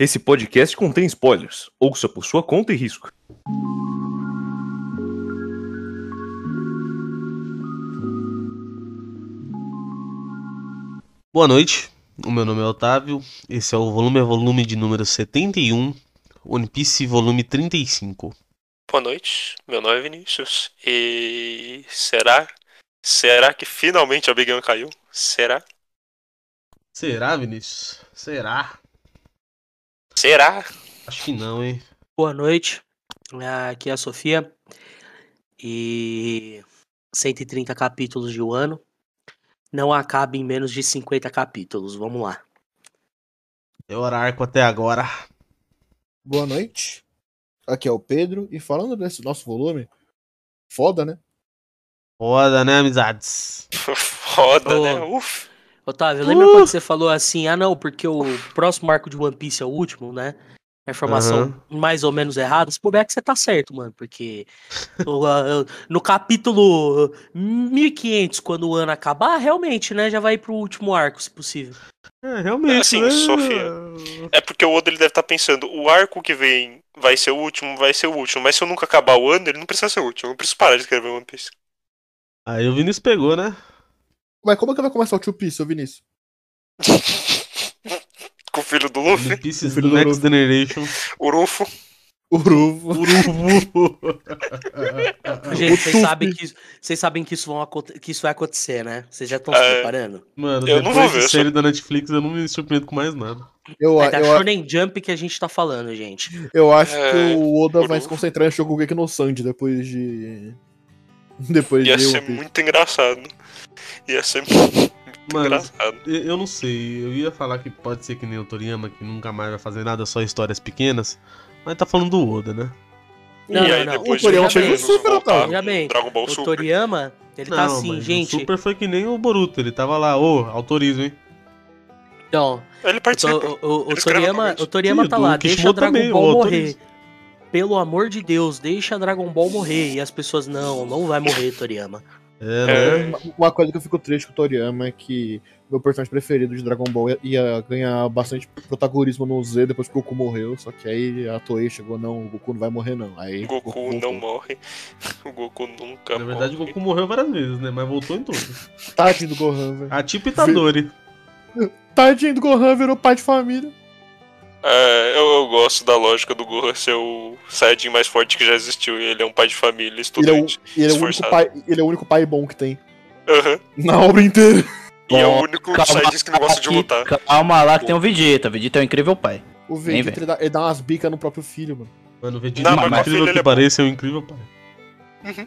Esse podcast contém spoilers. Ouça por sua conta e risco. Boa noite, o meu nome é Otávio, esse é o volume a volume de número 71, One Piece volume 35. Boa noite, meu nome é Vinícius. E será? Será que finalmente a Big One caiu? Será? Será, Vinícius? Será? Será? Acho que não, hein? Boa noite, aqui é a Sofia e 130 capítulos de um ano não acaba em menos de 50 capítulos. Vamos lá. Eu arco até agora. Boa noite. Aqui é o Pedro e falando desse nosso volume, foda, né? Foda, né, amizades? Foda, Ô. né? Uf. Otávio, lembra quando você falou assim, ah não, porque o próximo arco de One Piece é o último, né? A informação mais ou menos errada. Se puder que você tá certo, mano, porque o, ah, no capítulo 1500, quando o ano acabar, realmente, né, já vai pro último arco, se possível. É, realmente. Assim, né? Sofia. É porque o Oda ele deve estar pensando, o arco que vem vai ser o último, vai ser o último. Mas se eu nunca acabar o ano, ele não precisa ser o último. Eu não preciso parar de escrever One Piece. Aí o Vinícius pegou, né? Mas como é que vai começar o Tio Piece, ô Vinícius? Com o filho do Luffy, One Piece filho do Next Luffy. Generation. o Rufo. Uruvo. Urubu. Gente, vocês sabem que, isso- vocês sabem que isso, vão, que isso vai acontecer, né? Vocês já estão É. se preparando? Mano, Eu não depois vou ver, de só- série da Netflix eu não me surpreendo com mais nada. Eu, É da eu, Shonen Jump que a gente tá falando, gente. eu acho É, que o Oda vai se concentrar em Shokugeki no Sanji depois de. Depois Ia de ser Piece. muito engraçado. Ia ser muito Mano, engraçado. eu não sei. Eu ia falar que pode ser que nem o Toriyama, que nunca mais vai fazer nada, só histórias pequenas. Mas tá falando do Oda, né? Não, e não, aí não. depois O Toriyama fez um super, voltar com Já bem, Dragon Ball O Super. Toriyama, ele tá assim, mas gente. O Super foi que nem o Boruto, ele tava lá, ô, autorizo, hein? Então, Ele o, participa. o, o, o escreve Toriyama, o Toriyama Sim, tá lá, deixa Kishimoto Dragon também, Ball morrer. autorizo. Pelo amor de Deus, deixa Dragon Ball morrer. E as pessoas, não, não vai morrer, Toriyama. É, né? É, Uma coisa que eu fico triste com o Toriyama é que meu personagem preferido de Dragon Ball ia- ia ganhar bastante protagonismo no Z depois que o Goku morreu. Só que aí a Toei chegou, não, o Goku não vai morrer, não. Aí o Goku voltou. não morre. O Goku nunca Na verdade, o morre. Goku morreu várias vezes, né? Mas voltou em todos. Tadinho do Gohan, velho. A tipo Itadori. Tadinho do Gohan virou pai de família. É, eu, eu gosto da lógica do Gohan ser o Saiyajin mais forte que já existiu. E ele é um pai de família, Ele é, o, estudante. ele, é o único pai, ele é o único pai bom que tem. Aham. Na obra inteira. E é o único Saiyajin que não gosta de aqui, lutar. Calma lá que tem o Vegeta. O Vegeta é um incrível pai. O Vegeta ele dá, ele dá umas bicas no próprio filho, mano. Mano, o Vegeta, Não, mas por com a incrível que é bom. pareça, é um incrível pai. Uhum.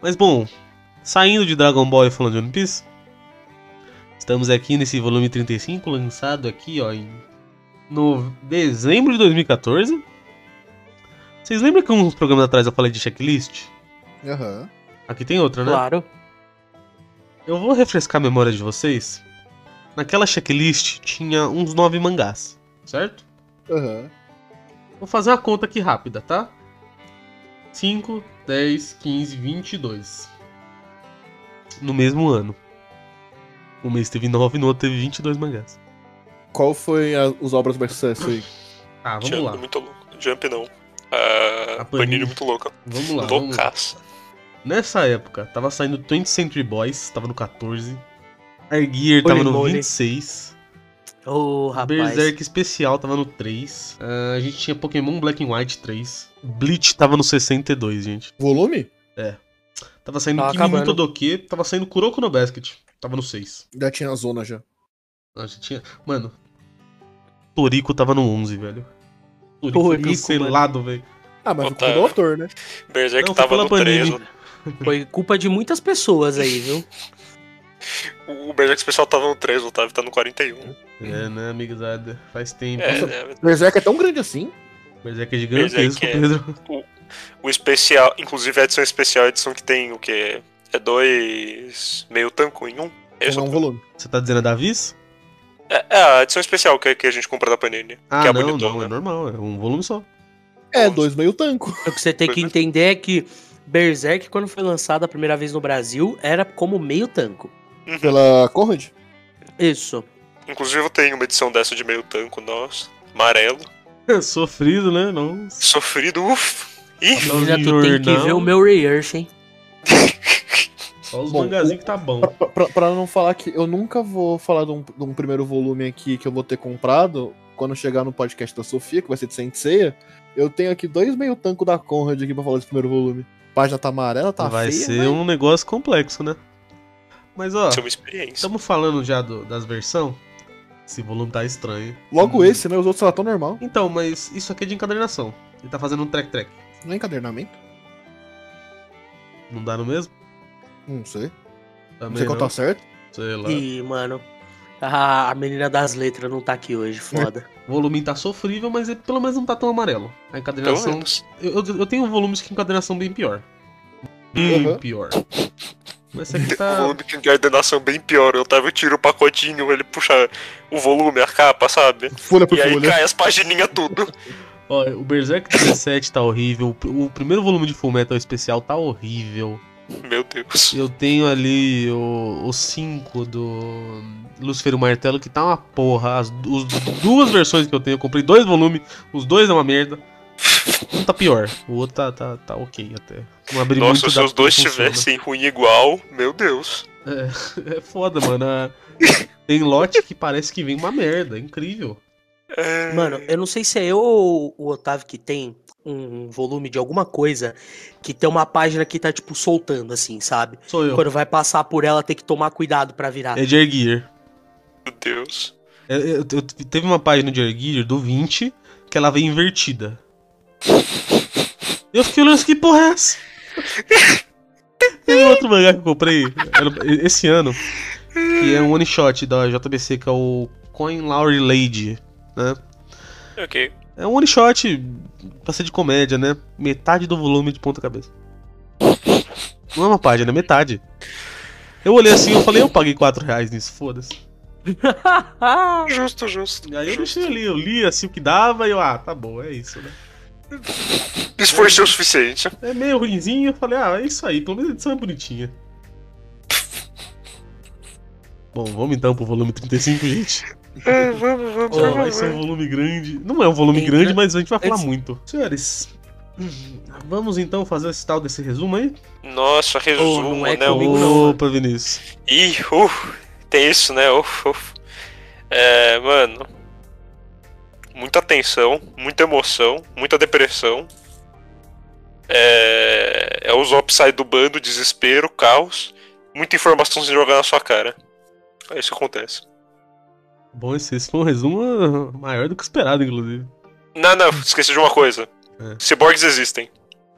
Mas bom, saindo de Dragon Ball e falando de One Piece, estamos aqui nesse volume 35, lançado aqui, ó, em no dezembro de 2014. Vocês lembram que uns programas atrás eu falei de checklist? Aham. Aqui tem outra, né? Claro. Eu vou refrescar a memória de vocês. Naquela checklist tinha uns nove mangás, certo? Aham. Vou fazer uma conta aqui rápida, tá? 5, 10, 15, 22. No mesmo ano. Um mês teve 9 no outro teve 22 mangás. Qual foi a- os obras mais sucesso aí? Tá, vamos Jump lá. muito louco. Jump não. Ah, A Panini. Muito louca. Vamos lá. Vamos lá. Loucaça. Nessa época, tava saindo 20th Century Boys, tava no 14. Argear tava no moly. 26. Ô, rapaz. Berserk Especial tava no 3. Ah, a gente tinha Pokémon Black and White 3. Bleach tava no 62, gente. Volume? Tava saindo Tava Kimi. Todoke, tava saindo Kuroko no Basket. Tava no 6. Já tinha a zona já. A gente tinha. Mano. Torico tava no 11, velho. Torico, foi Torico, cancelado, velho. Ah, mas foi culpa Otário. do autor, né? Berserk Não, tava no 3. Panini. Foi culpa de muitas pessoas aí, viu? O Berserk Especial tava no 3, o Otávio tá no 41. É, né, amigazada? Faz tempo. É, é, Berserk é tão grande assim? Berserk é gigantesco, Berserk é- Pedro. o especial, inclusive a edição especial é a edição que tem o que? É dois meio tanco em um? É, é um volume. Você tá dizendo a Davis? É, é a edição especial que, que a gente compra da Panini. Ah, que é não, bonitão, não, né? é normal, é um volume só. É, dois meio tanco. O que você tem que entender é que Berserk, quando foi lançado a primeira vez no Brasil, era como meio tanco. Uhum. Pela Conrad? Isso. Inclusive eu tenho uma edição dessa de meio tanco, nossa. amarelo, Sofrido, né? Não. sofrido, uff. Ih, tu tem que ver o meu rehearse, hein? Só os Bom, mangazinhos que tá bom. Pra, pra- pra não falar que eu nunca vou falar de um, de um primeiro volume aqui que eu vou ter comprado quando chegar no podcast da Sofia, que vai ser de Saint Seiya, eu tenho aqui dois meio tanco da Conrad aqui pra falar desse primeiro volume. A página tá amarela, tá Vai feia, ser mas- um negócio complexo, né? Mas ó, estamos falando já do- das versões. Esse volume tá estranho. Logo Hum. esse, né? Os outros lá tão normal. Então, mas isso aqui é de encadernação. Ele tá fazendo um track-track. Não é encadernamento? Não dá no mesmo? Não sei. Não Também sei qual não. tá certo. Sei lá. E, mano, a, a menina das letras não tá aqui hoje, foda. O volume tá sofrível, mas ele pelo menos não tá tão amarelo. A encadernação. Eu, eu- eu tenho volumes que encadernação bem pior. Bem Uhum. pior. Mas esse aqui O tá. volume que encadernação bem pior. Eu tava tiro o pacotinho, ele puxa o volume, a capa, sabe? Folha por E aí folha. cai as pagininhas tudo. Ó, o Berserk 17 tá horrível. O primeiro volume de Fullmetal especial tá horrível. Meu Deus. Eu tenho ali o 5 do Lucifer e o Martelo, que tá uma porra. As os duas versões que eu tenho, eu comprei dois volumes, os dois é uma merda. Um tá pior, o outro tá, tá, tá ok até. Não abri Nossa, muito se os dois tivessem ruim igual, meu Deus. É foda, mano. Tem lote que parece que vem uma merda, é incrível. É... Mano, eu não sei se é eu ou o Otávio que tem um volume de alguma coisa que tem uma página que tá, tipo, soltando, assim, sabe? Sou eu. Quando vai passar por ela, tem que tomar cuidado pra virar. É de Ergear. Meu Deus. Eu, eu- eu- teve uma página de Ergear do 20 que ela veio invertida. Eu fiquei olhando, que porra é essa? Teve outro mangá que eu comprei era- esse ano, que é um one shot da JBC, que é o Coin Lowry Lady, né? Ok. É um one shot pra ser de comédia, né? Metade do volume de ponta cabeça. Não é uma página, é metade. Eu olhei assim e falei, eu paguei 4 reais nisso, foda-se. Justo, justo. E aí eu justo. deixei ali, eu li assim o que dava e eu, ah, tá bom, é isso, né? Esforço o suficiente. É meio ruimzinho, eu falei, ah, é isso aí, pelo menos a edição é bonitinha. Bom, vamos então pro volume 35, gente. É, vamos, vamos, Já vamos. vai ser um volume grande. Não é um volume Entra- grande, mas a gente vai falar Antes- muito. Senhores, vamos então fazer esse tal desse resumo aí? Nossa, resumo, não é né? comigo, Uh, não, Opa, Vinícius. Ih, uh, tem isso, né? Uf, uf. É, mano. Muita tensão, muita emoção, muita depressão. É, é o Zop sai do bando, desespero, caos. Muita informação se jogar na sua cara. É isso que acontece. Bom, esse, esse foi um resumo maior do que esperado, inclusive. Não, não, esqueci de uma coisa. É. Ciborgues existem.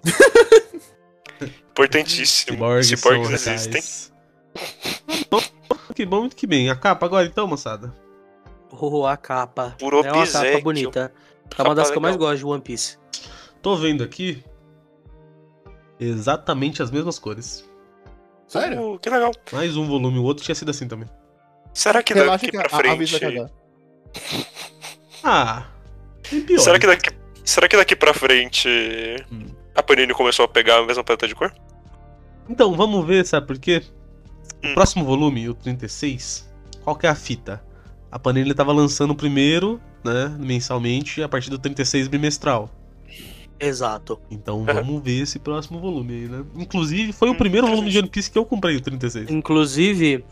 Importantíssimo. Ciborgues Ciborgues existem. Que bom, muito que bem. A capa agora então, moçada. Oh, a capa. Por é uma capa bonita. É uma das que eu mais gosto de One Piece. Tô vendo aqui exatamente as mesmas cores. Sério? Uh, que legal. Mais um volume, o outro tinha sido assim também. Será que Relaxa daqui que pra a, a frente. cagar. Ah, pior. Será que daqui, será que daqui pra frente Hum. a Panini começou a pegar a mesma paleta de cor? Então, vamos ver, sabe por quê? O Hum. próximo volume, o 36, qual que é a fita? A Panini tava lançando o primeiro, né, mensalmente, a partir do 36 bimestral. Exato. Então Uhum. vamos ver esse próximo volume aí, né? Inclusive, foi o Hum, primeiro volume de. One Piece que eu comprei, o 36. Inclusive,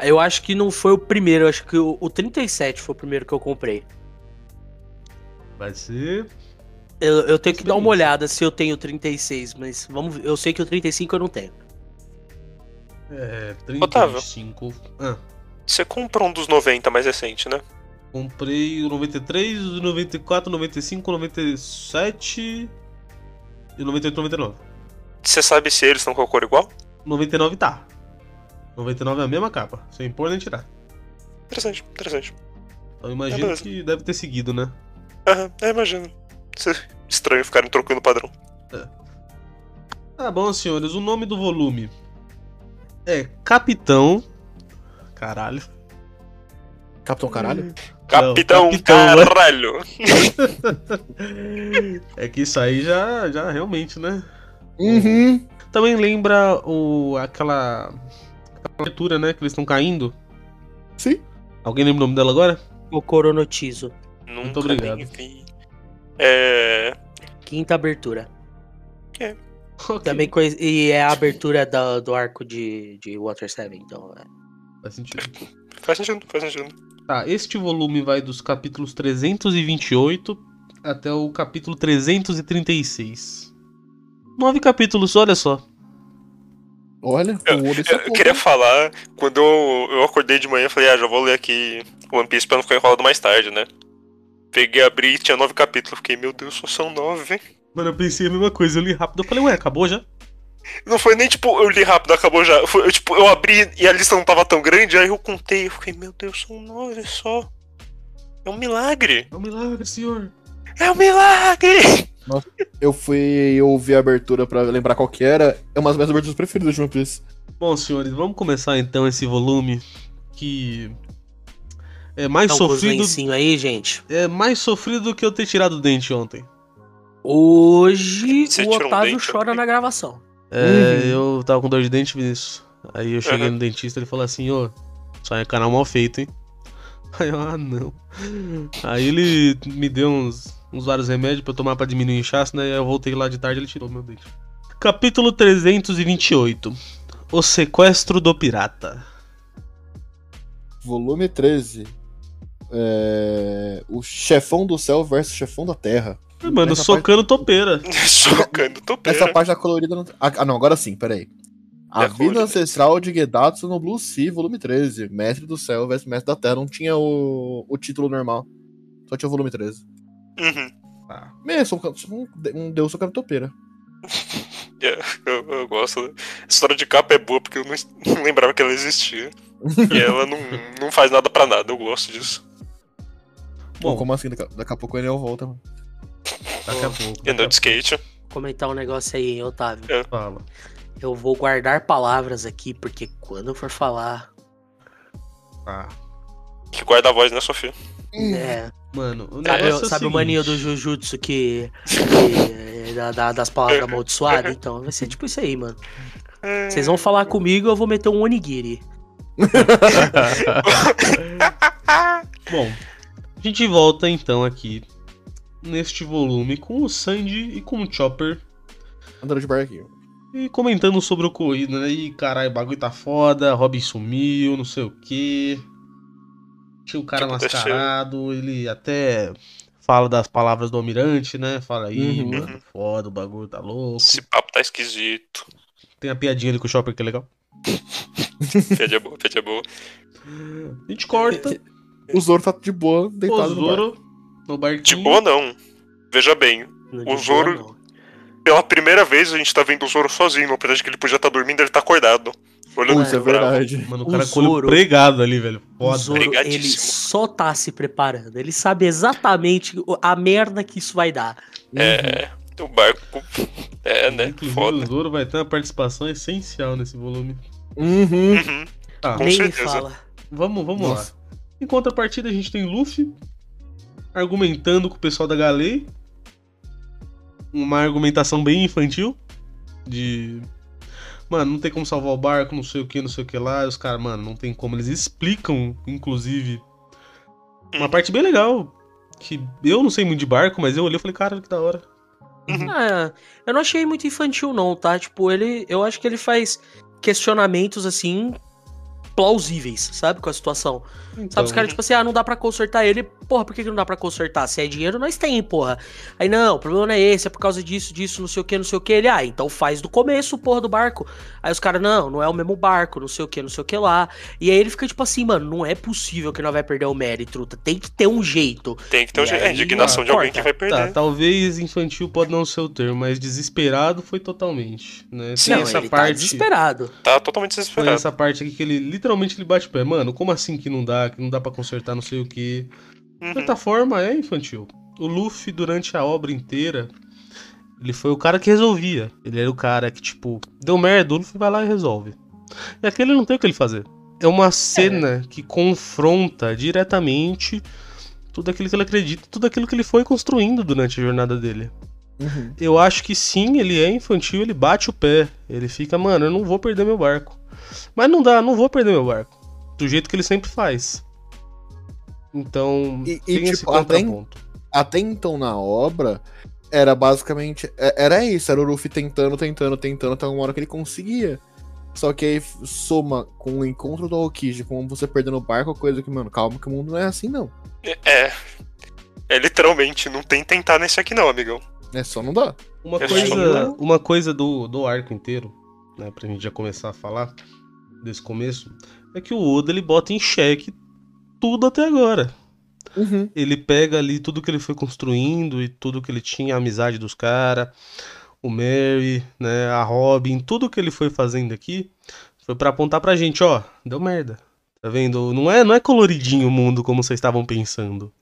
eu acho que não foi o primeiro, eu acho que o, o 37 foi o primeiro que eu comprei. Vai ser. Eu, eu tenho que dar uma olhada se eu tenho 36, mas vamos ver. Eu sei que o 35 eu não tenho. É, Otávio. 35. Ah, Você comprou um dos 90 mais recente, né? comprei o 93, o 94, 95, 97 e o 98, 99. Você sabe se eles estão com a cor igual? 99 tá. 99 é a mesma capa, sem impor nem tirar. Interessante, interessante. Então eu imagino beleza. que deve ter seguido, né? Aham, é, imagino. Isso é Estranho ficarem trocando padrão. Tá bom, senhores, o nome do volume é Capitão. Caralho. Capitão Caralho? Capitão, Capitão, né? caralho! É que isso aí já, já realmente, né? Uhum. Também lembra o aquela, aquela abertura, né? Que eles estão caindo. Sim. Alguém lembra o nome dela agora? O Coronotizo. Nunca obrigado. nem vi. É. Quinta abertura. Ok, Também coisa, e é a abertura do, do arco de, de Water 7, então. é. Faz sentido. Faz sentido, faz sentido. Tá, este volume vai dos capítulos 328 até o capítulo 336. Nove capítulos, olha só. Olha, Eu- Eu, eu queria falar, quando eu, eu acordei de manhã, eu falei, ah, já vou ler aqui One Piece pra não ficar enrolado mais tarde, né? Peguei, abri e tinha nove capítulos. Fiquei, meu Deus, só são nove, hein? Mano, eu pensei a mesma coisa, eu li rápido. Eu falei, ué, acabou já? Não foi nem tipo, eu li rápido, acabou já. Foi, eu, tipo, eu abri e a lista não tava tão grande, aí eu contei. Eu fiquei, meu Deus, são nove só. É um milagre. É um milagre, senhor. É um milagre! Eu fui ouvir a abertura pra lembrar qual que era. É uma das minhas aberturas preferidas de One Piece. Bom, senhores, vamos começar então esse volume que é mais Então, sofrido. lencinhos aí, gente. É mais sofrido do que eu ter tirado o dente ontem. Hoje Você o um Otávio dente chora ontem? na gravação. É, Uhum. eu tava com dor de dente, Vinícius. Aí eu cheguei Uhum. no dentista ele falou assim, ô, só é canal mal feito, hein? Aí eu, ah não. Aí ele me deu uns, uns vários remédios pra eu tomar pra diminuir o inchaço, né? Aí eu voltei lá de tarde e ele tirou meu dente. Capítulo 328 O sequestro do pirata. Volume 13. É... O chefão do céu versus chefão da terra. Mano, Nessa socando topeira. Chocando, topeira. Essa página colorida não. Ah, ah, não, agora sim, peraí. A É vida ancestral de Gedatsu no Blue Sea, volume 13. Mestre do céu versus mestre da terra. Não tinha o, o título normal. Só tinha o volume 13. Uhum. Só um, só um, um deus socando topeira. É, eu, eu gosto. A história de capa é boa porque eu não, não lembrava que ela existia. e ela não, não faz nada pra nada, eu gosto disso. Bom, Bom, como assim? Daqui, a- daqui a pouco o Enel volta, mano. daqui a pouco. E andou de skate. Comentar um negócio aí, hein, Otávio. Fala. Eu vou guardar palavras aqui, porque quando eu for falar. Tá. Que guarda a voz, né, Sofia? É, Mano, o sabe, negócio é o sabe o maninho do. Jujutsu que. que é da- da- das palavras amaldiçoadas? Então, vai ser tipo isso aí, mano. Vocês vão falar comigo, eu vou meter um onigiri. Bom, a gente volta então aqui neste volume com o Sandy e com o Chopper Andando de barquinho. e comentando sobre o corrido, né? E caralho, o bagulho tá foda, Robin sumiu, não sei o que. Tinha o cara aconteceu? mascarado, ele até fala das palavras do almirante, né? Fala aí, Uhum. mano, foda, o bagulho tá louco. Esse papo tá esquisito. Tem a piadinha ali com o Chopper que é legal. Piadinha boa, piadinha boa. A gente corta, O Zoro tá de boa, o deitado no bar. Zoro no De barquinho. boa, não. Veja bem, Não O de Zoro- não. pela primeira vez a gente tá vendo o Zoro sozinho, apesar de que ele podia estar dormindo, ele tá acordado. Olhando Isso é verdade. Mano, o O cara o pregado ali, velho. O Foda. Zoro, ele só tá se preparando. Ele sabe exatamente o- a merda que isso vai dar. É, o barco. É, né? Inclusive, Foda. o Zoro vai ter uma participação essencial nesse volume. Uhum. Uhum. Tá, Com Nem certeza. fala. vamos, vamos Nossa. lá. Em contrapartida, a gente tem Luffy argumentando com o pessoal da Galei. Uma argumentação bem infantil. De. Mano, não tem como salvar o barco, não sei o que, não sei o que lá. E os caras, mano, não tem como. Eles explicam, inclusive, uma parte bem legal. Que eu não sei muito de barco, mas eu olhei e falei, cara, que da hora. Ah, eu não achei muito infantil, não, tá? Tipo, ele. Eu acho que ele faz questionamentos assim. plausíveis, sabe? Com a situação. Então, Sabe, os caras, tipo assim, ah, não dá pra consertar ele. Porra, por que, que não dá pra consertar? Se é dinheiro, nós tem, porra. Aí, não, o problema não é esse, é por causa disso, disso, não sei o que, não sei o que. Ele, ah, então faz do começo, porra, do barco. Aí os caras, não, não é o mesmo barco, não sei o que, não sei o que lá. E aí ele fica tipo assim, mano, não é possível que nós vai perder o mérito. Tem que ter um jeito. Tem que ter um jeito. É indignação de alguém que vai Tá, perder. talvez infantil pode não ser o termo, mas desesperado foi totalmente, né? Sim, Tem não, essa ele tá parte, desesperado. Tá totalmente foi desesperado. essa parte aqui que ele literalmente ele bate o pé. Mano, como assim que não dá, que não dá pra consertar não sei o que. De Uhum. certa forma é infantil. O Luffy durante a obra inteira, ele foi o cara que resolvia. Ele era o cara que tipo, deu merda, o Luffy vai lá e resolve. E aqui ele não tem o que ele fazer. É uma cena que confronta diretamente tudo aquilo que ele acredita, tudo aquilo que ele foi construindo durante a jornada dele. Uhum. Eu acho que sim, ele é infantil, ele bate o pé. Ele fica, mano, eu não vou perder meu barco. Mas não dá, não vou perder meu barco. Do jeito que ele sempre faz. Então, E- e, tem esse tipo, até em- contraponto. Até então na obra, era basicamente. é- Era isso, era o Luffy tentando, tentando, tentando, até uma hora que ele conseguia. Só que aí soma com o encontro do Aokiji, com você perdendo o barco, coisa que, mano, calma que o mundo não é assim, não. É. É literalmente, não tem tentar nesse aqui não, amigão. É só não dá. Uma Eu coisa, uma coisa do, do arco inteiro, né, pra gente já começar a falar desse começo, é que o Oda ele bota em xeque tudo até agora. Uhum. Ele pega ali tudo que ele foi construindo e tudo que ele tinha, a amizade dos caras, o Mary, né, a Robin, tudo que ele foi fazendo aqui foi pra apontar pra gente, ó, deu merda. Tá vendo? Não é, não é coloridinho o mundo como vocês estavam pensando.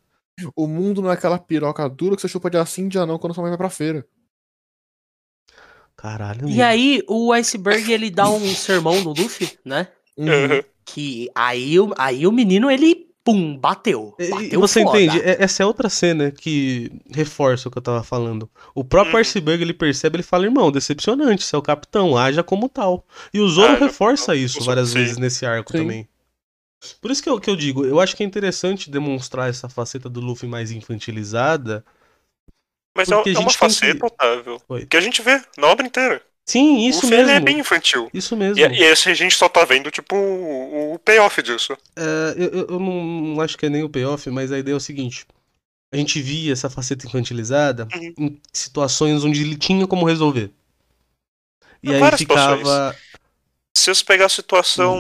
O mundo não é aquela piroca dura que você chupa de assim dia não quando sua mãe vai pra feira. Caralho. E aí, o Iceberg, ele dá um sermão no Luffy, né? Uhum. Que aí, o- aí o menino, ele, pum, bateu. E- E Bateu você foda. entende? É- Essa é outra cena que reforça o que eu tava falando. O próprio Uhum. Iceberg ele percebe, ele fala, irmão, decepcionante, você é o capitão, haja como tal. E o Zoro Haja reforça isso várias Sim. vezes nesse arco Sim. também. Por isso que eu, que eu digo, eu acho que é interessante demonstrar essa faceta do Luffy mais infantilizada. Mas é, Porque é uma tem que- faceta, Otávio, Oi. que a gente vê na obra inteira. Sim, o isso Luffy, ele mesmo. é bem infantil. Isso mesmo. E, e esse a gente só tá vendo, tipo, o, o payoff disso. É, eu, eu- não, não acho que é nem o payoff, mas a ideia é o seguinte. A gente via essa faceta infantilizada Uhum. em situações onde ele tinha como resolver. E aí Várias ficava. Se você pegar a situação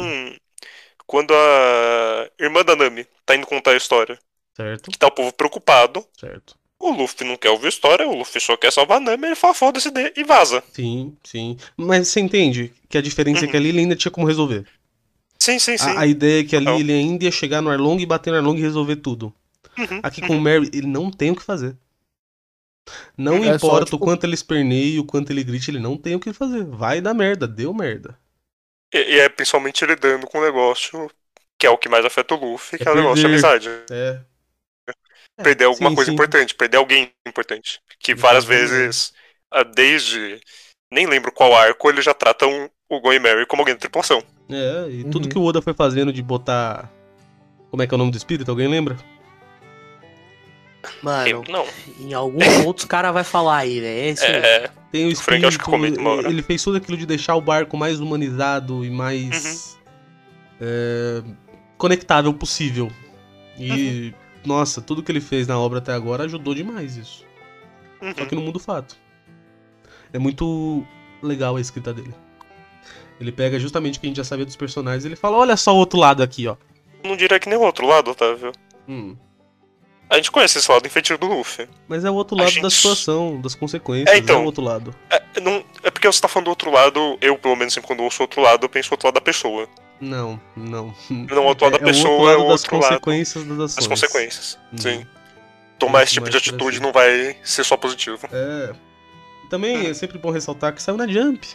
quando a irmã da Nami tá indo contar a história, Certo, que tá o povo preocupado, certo. O Luffy não quer ouvir a história, o Luffy só quer salvar a Nami, ele fala, foda-se e vaza. Sim, sim. Mas você entende que a diferença é que ali ele ainda tinha como resolver. Sim, sim, sim. A, a ideia é que ali Total. ele ainda ia chegar no Arlong e bater no Arlong e resolver tudo. Uhum, Aqui com o Mary, ele não tem o que fazer. Não É só, importa tipo- o quanto ele esperneie, o quanto ele grite, ele não tem o que fazer. Vai dar merda, deu merda. E, e é principalmente lidando com o negócio que é o que mais afeta o Luffy, que é, É o negócio de amizade. É. É, perder alguma sim, coisa sim. importante, perder alguém importante. Que várias vezes, ah, desde. Nem lembro qual arco, eles já tratam o Gon e Mary como alguém da tripulação. É, e tudo Uhum. que o Oda foi fazendo de botar. Como é que é o nome do espírito? Alguém lembra? Mano, Eu- não. em algum ponto os caras vai falar aí. É isso mesmo. É, Tem o O Frank acho que espírito. uma hora. Ele fez tudo aquilo de deixar o barco mais humanizado e mais. Uhum. é, conectável possível. E. Uhum. Nossa, tudo que ele fez na obra até agora ajudou demais isso. uhum. Só que não muda o fato. É muito legal a escrita dele. Ele pega justamente o que a gente já sabia dos personagens e ele fala: olha só o outro lado aqui, ó. não diria que nem o outro lado, Otávio. Hum. A gente conhece esse lado infantil do Luffy. Mas é o outro lado gente- da situação, das consequências, É, então. é o outro lado. É, não, é porque você tá falando do outro lado, eu, pelo menos, sempre quando ouço o outro lado, eu penso o outro lado da pessoa. Não, não. Não, o lado da É o pessoa outro é lado o das outro lado consequências das ações. das consequências. Uhum. Sim. Tomar esse tipo de atitude assim. não vai ser só positivo. É. Também é sempre bom ressaltar que saiu na Jump.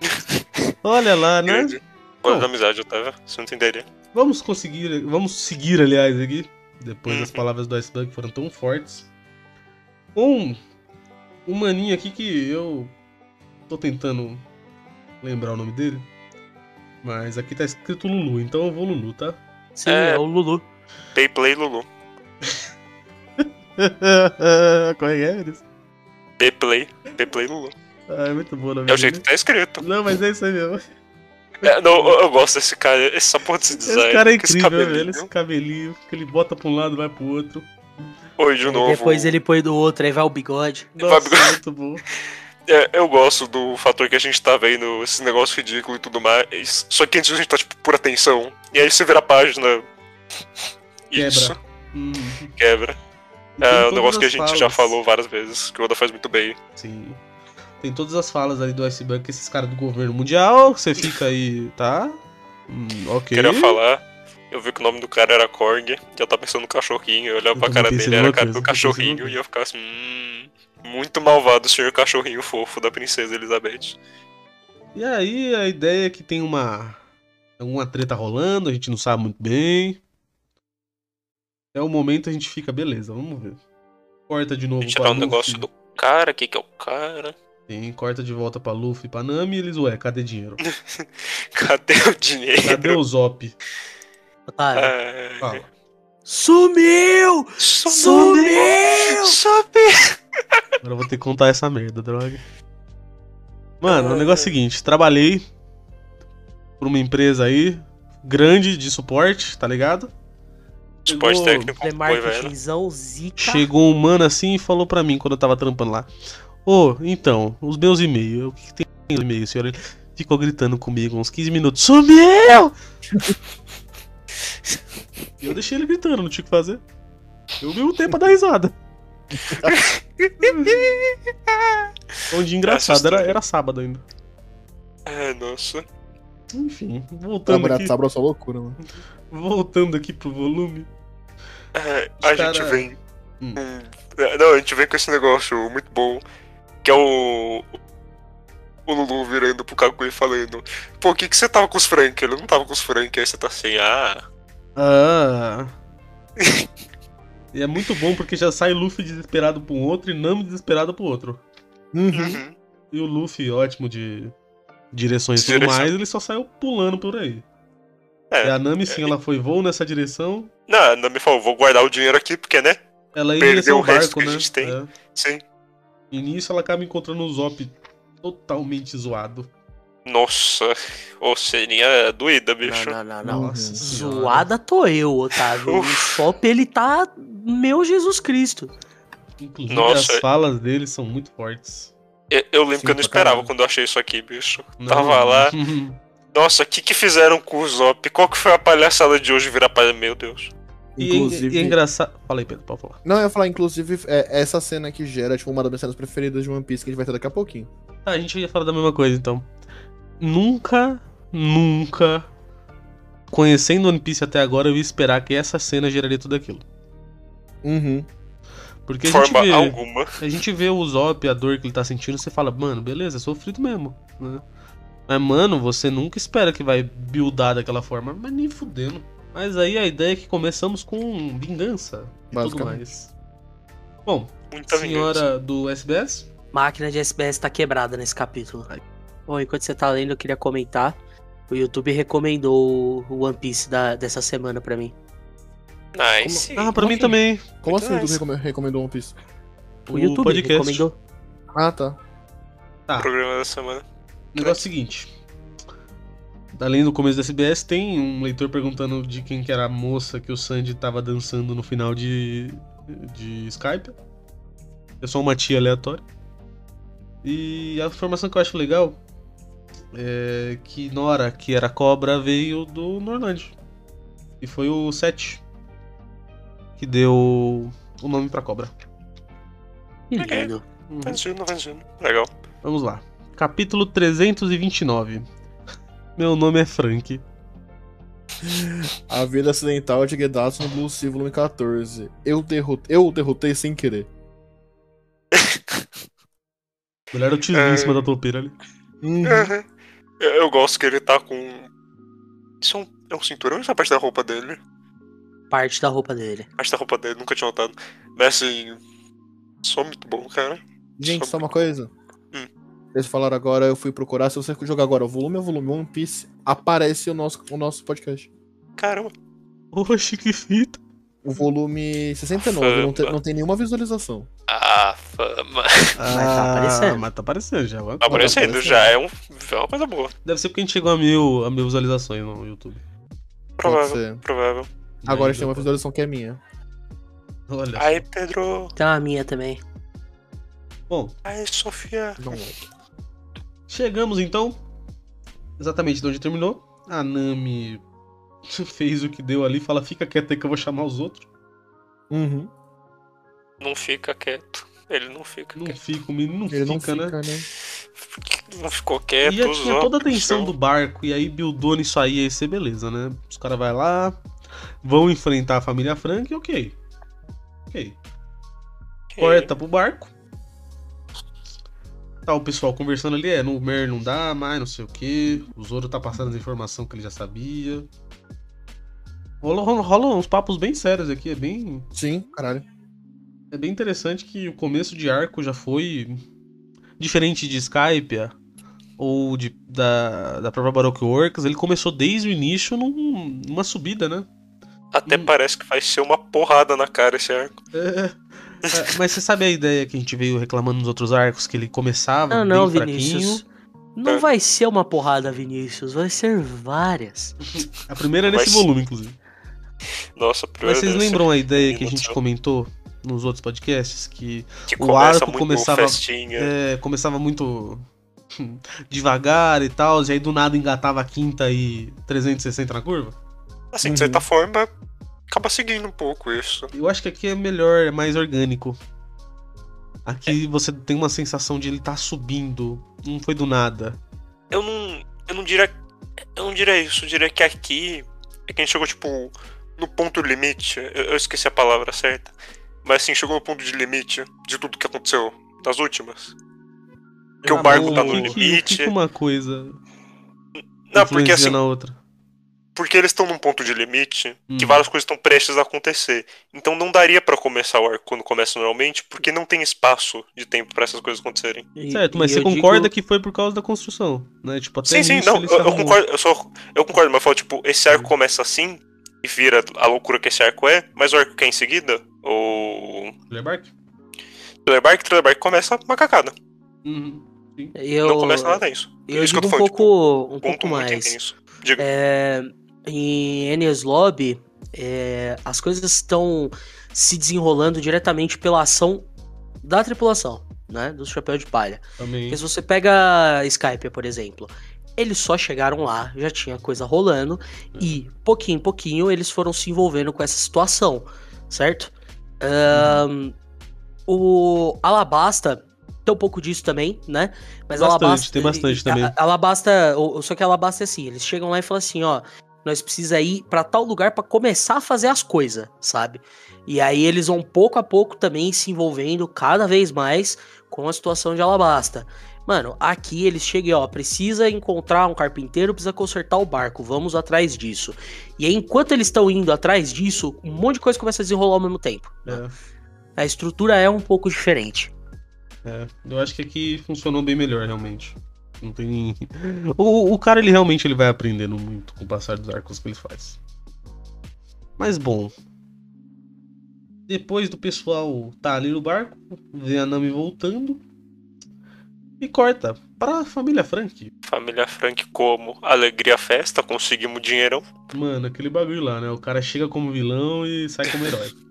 Olha lá, né? Grande. Olha da amizade, Otávio. Você não entenderia. Vamos conseguir, vamos seguir, aliás, aqui. Depois das Uhum. palavras do Iceberg foram tão fortes. Um, um maninho aqui que eu tô tentando lembrar o nome dele. Mas aqui tá escrito Lulu, então eu vou Lulu, tá? Sim, É. é o Lulu. Pay Play Lulu. Qual é que é, Play. Pay Play Lulu. Ah, é muito bom nome É o jeito que tá escrito. Não, mas é isso aí mesmo. É, não, eu, gosto desse cara, essa porra desse design. Esse cara é com esse incrível, cabelinho. velho. Esse cabelinho que ele bota pra um lado e vai pro outro. Oi, de novo. depois ele põe do outro, aí vai o bigode. Nossa, Vai- muito bom. É, eu gosto do fator que a gente tá vendo esse negócio ridículo e tudo mais. Só que antes a gente tá, tipo, por atenção. E aí você vira a página. Quebra. Isso, Hum. quebra. É um negócio que a gente já falas. falou várias vezes, que o Oda faz muito bem. Sim. Tem todas as falas ali do Iceberg que esses caras do governo mundial, você fica aí, tá? Hum, ok. Queria falar. Eu vi que o nome do cara era Korg, já tá pensando no cachorrinho, eu olhava Eu pra cara dele, era a cara do cachorrinho, e eu ficava assim, hum, muito malvado o senhor cachorrinho fofo da princesa Elizabeth. E aí a ideia é que tem uma. Alguma treta rolando, a gente não sabe muito bem. É o momento a gente fica, beleza, vamos ver. Corta de novo pra um Luffy. negócio do cara, o que que é o cara? Sim, corta de volta pra Luffy e pra Nami e eles, ué, cadê dinheiro? Cadê o dinheiro? Cadê o Zop? Otário, É, Fala. Sumiu! Sumiu! Sumiu! Agora eu vou ter que contar essa merda, droga. Mano, o negócio é o seguinte, trabalhei por uma empresa aí, grande de suporte, tá ligado? Suporte Chegou- técnico, foi, velho. Telemarketingzão, zica. Chegou um mano assim e falou pra mim quando eu tava trampando lá. Ô, então, os meus e-mails, o que, que tem nos e-mails, senhor? Ele ficou gritando comigo uns 15 minutos. Sumiu! e eu deixei ele gritando, não tinha o que fazer. Eu dei um tempo pra dar risada. Um dia engraçado, era, era sábado ainda. É, nossa. Enfim, voltando Trabalhar aqui, de sábado é só loucura, mano. voltando aqui pro volume. É, a cara- gente vem. Hum. É, Não, a gente vem com esse negócio muito bom. Que é o. O Lulu virando pro Kaguya e falando: Pô, o que, que você tava com os Frank? Ele não tava com os Frank, aí você tá assim, ah. Ah. e é muito bom porque já sai Luffy desesperado pra um outro e Nami desesperado pro outro. Uhum. Uhum. E o Luffy, ótimo de direções e tudo mais, ele só saiu pulando por aí. E É. a Nami, sim, ela foi voo nessa direção. Não, a Nami falou: vou guardar o dinheiro aqui, porque, né? Ela ia Perdeu o o resto barco, que a né? gente tem. É. Sim. E nisso ela acaba encontrando o Zop totalmente zoado. Nossa, ô, seria doída, bicho. Não, não, não, não. Nossa senhora. Zoada tô eu, Otávio. O. Shop, ele tá. Meu Jesus Cristo. Inclusive Nossa. as falas dele são muito fortes. Eu, eu lembro Sim, que eu não pra esperava caralho. quando eu achei isso aqui, bicho. Não. Tava lá. Nossa, o que que fizeram com o Zop? Qual que foi a palhaçada de hoje virar palha? Meu Deus. E, é- Inclusive. e é engraçado. Fala aí, Pedro, pode falar. Não, eu ia falar, inclusive, é, essa cena que gera, tipo, uma das minhas cenas preferidas de One Piece que a gente vai ter daqui a pouquinho. Ah, a gente ia falar da mesma coisa, então. Nunca, nunca, conhecendo One Piece até agora, eu ia esperar que essa cena geraria tudo aquilo. Uhum. Porque a Forma gente vê, alguma. a gente vê o Zop, a dor que ele tá sentindo, você fala, mano, beleza, é sofrido mesmo, né? Mas, mano, você nunca espera que vai buildar daquela forma, mas nem fudendo. Mas aí a ideia é que começamos com vingança e tudo mais. Bom, Muita vingança. senhora do SBS, Máquina de SBS tá quebrada nesse capítulo. Ai. Bom, enquanto você tá lendo, eu queria comentar. O YouTube recomendou o One Piece da, dessa semana pra mim. Nice. ah, pra Como mim assim? também. Como Muito assim nice. tu recome- recomendou One Piece? O, YouTube podcast. recomendou. Ah, tá. Tá. Programa da semana. O negócio é o seguinte. Além do começo da SBS, tem um leitor perguntando de quem que era a moça que o Sandy tava dançando no final de, de Skype. É só uma tia aleatória. E a informação que eu acho legal é que Nora, que era cobra, veio do Norland. E foi o Sete que deu o nome pra cobra. Que lindo. Uhum. Vencendo, vencendo. Legal. Vamos lá. Capítulo 329. Meu nome é Frank. A vida acidental de Gedatsu no Blue Sea Volume 14. Eu, derrotei, eu o derrotei sem querer. Mulher o É. em cima da topeira ali. Uhum. Uhum. Eu, gosto que ele tá com. Isso é um, é um cinturão ou isso é parte da roupa dele? Parte da roupa dele. Parte da roupa dele, nunca tinha notado. Mas assim. Só muito bom, cara. Gente, só uma coisa. Hum. Eles falaram agora, eu fui procurar. Se você jogar agora o volume a volume One Piece, aparece o nosso, o nosso podcast. Caramba. Oxe, que fita. O volume 69 não, tem- não tem nenhuma visualização. Ah, fama. Ah, aparecendo. Mas tá aparecendo já. Tá aparecendo, aparecendo. já é, um, é uma coisa boa. Deve ser porque a gente chegou a mil, a mil visualizações no YouTube. Provável, provável. Agora a gente tem uma visualização que é minha. Olha. Aí, Pedro. Tem uma minha também. Bom, Aí, Sofia. Não. chegamos então. Exatamente de onde terminou. A Nami fez o que deu ali. Fala, fica quieto aí que eu vou chamar os outros. Uhum. Não fica quieto. Ele não fica Não quieto. fica, o menino não Ele não fica, fica, né? né? Não ficou quieto. E já tinha toda a são- do barco, e aí buildou nisso aí, ia ser beleza, né? Os caras vão lá, vão enfrentar a família Frank e ok. Ok. Corta pro barco. Tá o pessoal conversando ali, é, no Mer não dá mais, não sei o que. O Zoro tá passando as informações que ele já sabia. Rola, rola, rola uns papos bem sérios aqui, é bem. Sim, caralho. É bem interessante que o começo de arco já foi diferente de Skype ou de, da, da própria Baroque Works. Ele começou desde o início num- numa subida, né? Até Hum. parece que vai ser uma porrada na cara esse arco. É, é, mas você sabe a ideia que a gente veio reclamando nos outros arcos, que ele começava Não, não, bem fraquinho. Vinícius. Não É. vai ser uma porrada, Vinícius. Vai ser várias. A primeira é nesse volume, inclusive. Nossa, Mas vocês lembram a ideia que a gente comentou nos outros podcasts? Que que o arco começava- é, começava muito devagar e tal, e aí do nada engatava a quinta e 360 na curva? Assim, de Uhum. certa forma, acaba seguindo um pouco isso. Eu acho que aqui é melhor, é mais orgânico. Aqui você tem uma sensação de ele tá subindo, não foi do nada. Eu não. Eu não diria. Eu não diria isso, eu diria que aqui é que a gente chegou, tipo, no ponto limite. Eu, eu esqueci a palavra certa. Mas assim, chegou no ponto de limite de tudo que aconteceu das últimas. Porque o barco tá no que que- limite. Que que uma coisa Não, porque assim, na outra? porque eles estão num ponto de limite que Hum. várias coisas estão prestes a acontecer. Então não daria pra começar o arco quando começa normalmente, porque não tem espaço de tempo pra essas coisas acontecerem. E- Certo, mas você concorda digo- que foi por causa da construção, né? Tipo, até Sim, sim, não, eu, eu concordo, eu só eu concordo, mas eu falo, tipo, esse arco começa assim e vira a loucura que esse arco é, mas o arco que é em seguida, o Thriller Bark? Thriller Bark, Thriller Bark começa uma cacada. Uhum. Eu, Não começa nada nisso. eu Isso que eu digo tô um falando, pouco, um Ponto pouco mais. É, em Enies Lobby, é, as coisas estão se desenrolando diretamente pela ação da tripulação, né? Do Chapéu de Palha. Também. Porque se você pega Skype, por exemplo, eles só chegaram lá, já tinha coisa rolando, e pouquinho em pouquinho eles foram se envolvendo com essa situação, certo? Ahn, o Alabasta tem um pouco disso também, né? Mas Bastante, Alabasta. tem bastante também. Alabasta, o- só que Alabasta é assim, eles chegam lá e falam assim, ó, nós precisa ir pra tal lugar pra começar a fazer as coisas, sabe? E aí eles vão pouco a pouco também se envolvendo cada vez mais com a situação de Alabasta. Mano, aqui eles chegam, e, ó, precisa encontrar um carpinteiro, precisa consertar o barco, vamos atrás disso. E aí, enquanto eles estão indo atrás disso, um monte de coisa começa a desenrolar ao mesmo tempo. É, A estrutura é um pouco diferente. é. Eu acho que aqui funcionou bem melhor, realmente. Não tem. O, o cara, ele realmente ele vai aprendendo muito com o passar dos arcos que ele faz. Mas bom. Depois do pessoal tá ali no barco, vê a Nami voltando. E corta pra família Frank. Família Frank como alegria festa, conseguimos dinheirão. Mano, aquele bagulho lá, né? O cara chega como vilão e sai como herói.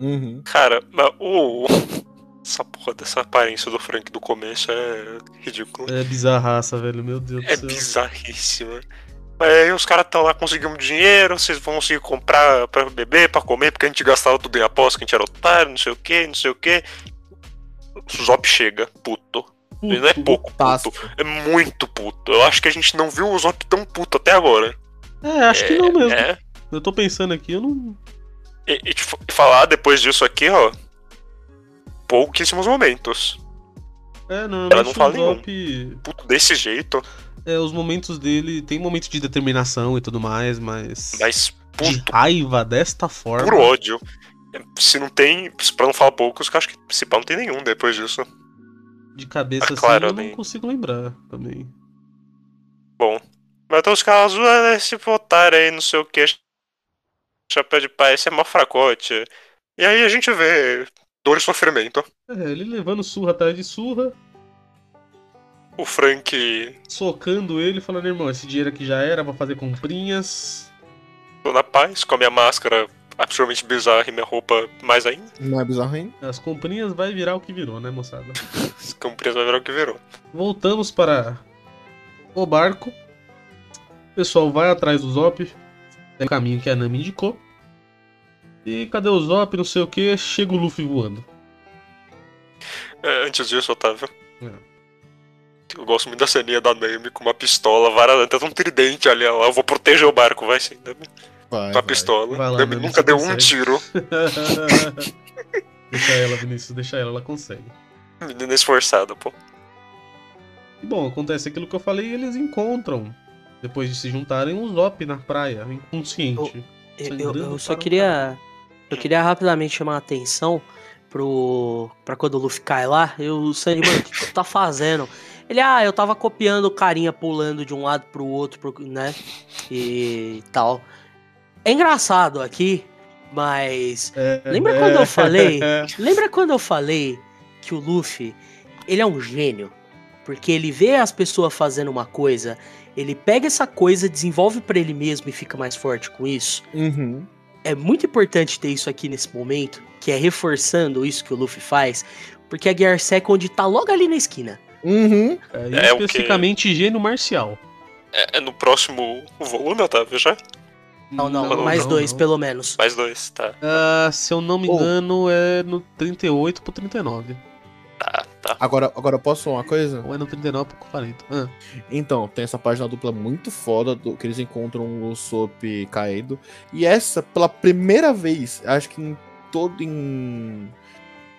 Uhum. Cara, mas o. Essa porra dessa aparência do Frank do começo é ridículo. É bizarraça, velho. Meu Deus É do céu. bizarríssima. Mas aí os caras estão lá conseguindo dinheiro, vocês vão conseguir comprar pra beber, pra comer, porque a gente gastava tudo em aposta, que a gente era otário, não sei o que, não sei o que. O Zop chega, puto. Ele não é pouco puto, é muito puto. Eu acho que a gente não viu o Zop tão puto até agora. É, acho que não mesmo. É, Eu tô pensando aqui, eu não. e, e te fa- falar depois disso aqui, ó. Pouquíssimos momentos. É, normalmente não fala o nenhum. Zop. Puto desse jeito, É, os momentos dele. Tem momentos de determinação e tudo mais, mas. mas De puto, raiva desta forma. puro ódio. Se não tem, pra não falar poucos, que eu acho que se pá não tem nenhum depois disso. De cabeça Ah, assim, eu não consigo lembrar também. Mas então os caras, ah, esse otário aí, não sei o que, chapéu de pai, esse é mó fracote. E aí a gente vê dor e sofrimento. É, ele levando surra atrás de surra, O Frank socando ele, falando, irmão, esse dinheiro aqui já era pra fazer comprinhas. tô na paz, com a minha máscara absolutamente bizarra e minha roupa mais ainda. Não é bizarro, hein? As comprinhas vai virar o que virou, né, moçada? Esse campresa vai virar o que virou. Voltamos para o barco. O pessoal vai atrás do Zop. É o caminho que a Nami indicou. E cadê o Zop? Não sei o que. Chega o Luffy voando. É, antes disso, Otávio. É. Eu gosto muito da ceninha da Nami com uma pistola, vara, até um tridente ali, ó. Eu vou proteger o barco, vai sim, Nami. Vai, Com a vai. pistola. Vai lá, nunca deu um consegue. tiro. deixa ela, Vinícius, deixa ela, ela consegue. Menina esforçada, pô. E bom, acontece aquilo que eu falei e eles encontram. Depois de se juntarem, o Zop na praia, inconsciente. Eu, eu- eu só queria. Eu queria rapidamente chamar a atenção pro. pra quando o Luffy cai lá. Eu, o Sandy, mano, o que, que tu tá fazendo? Ele, ah, eu tava copiando o carinha pulando de um lado pro outro, pro- né? E tal. É engraçado aqui, mas. É, Lembra quando eu falei? Lembra quando eu falei que o Luffy, ele é um gênio? Porque ele vê as pessoas fazendo uma coisa, ele pega essa coisa, desenvolve pra ele mesmo e fica mais forte com isso. Uhum. É muito importante ter isso aqui nesse momento, que é reforçando isso que o Luffy faz, porque a Gear Second tá logo ali na esquina. Uhum. É, É especificamente gênio marcial. É, é no próximo volume, Otávio, já? Não, não, Não, mais não, dois, não. pelo menos. Mais dois, tá. Ah, se eu não me Oh. engano, é no 38 pro 39. Tá, tá. Agora, agora eu posso falar uma coisa? Ou é no 39 pro 40. Ah, Então, tem essa página dupla muito foda do, que eles encontram o Sop caído. E essa, pela primeira vez, acho que em todo em.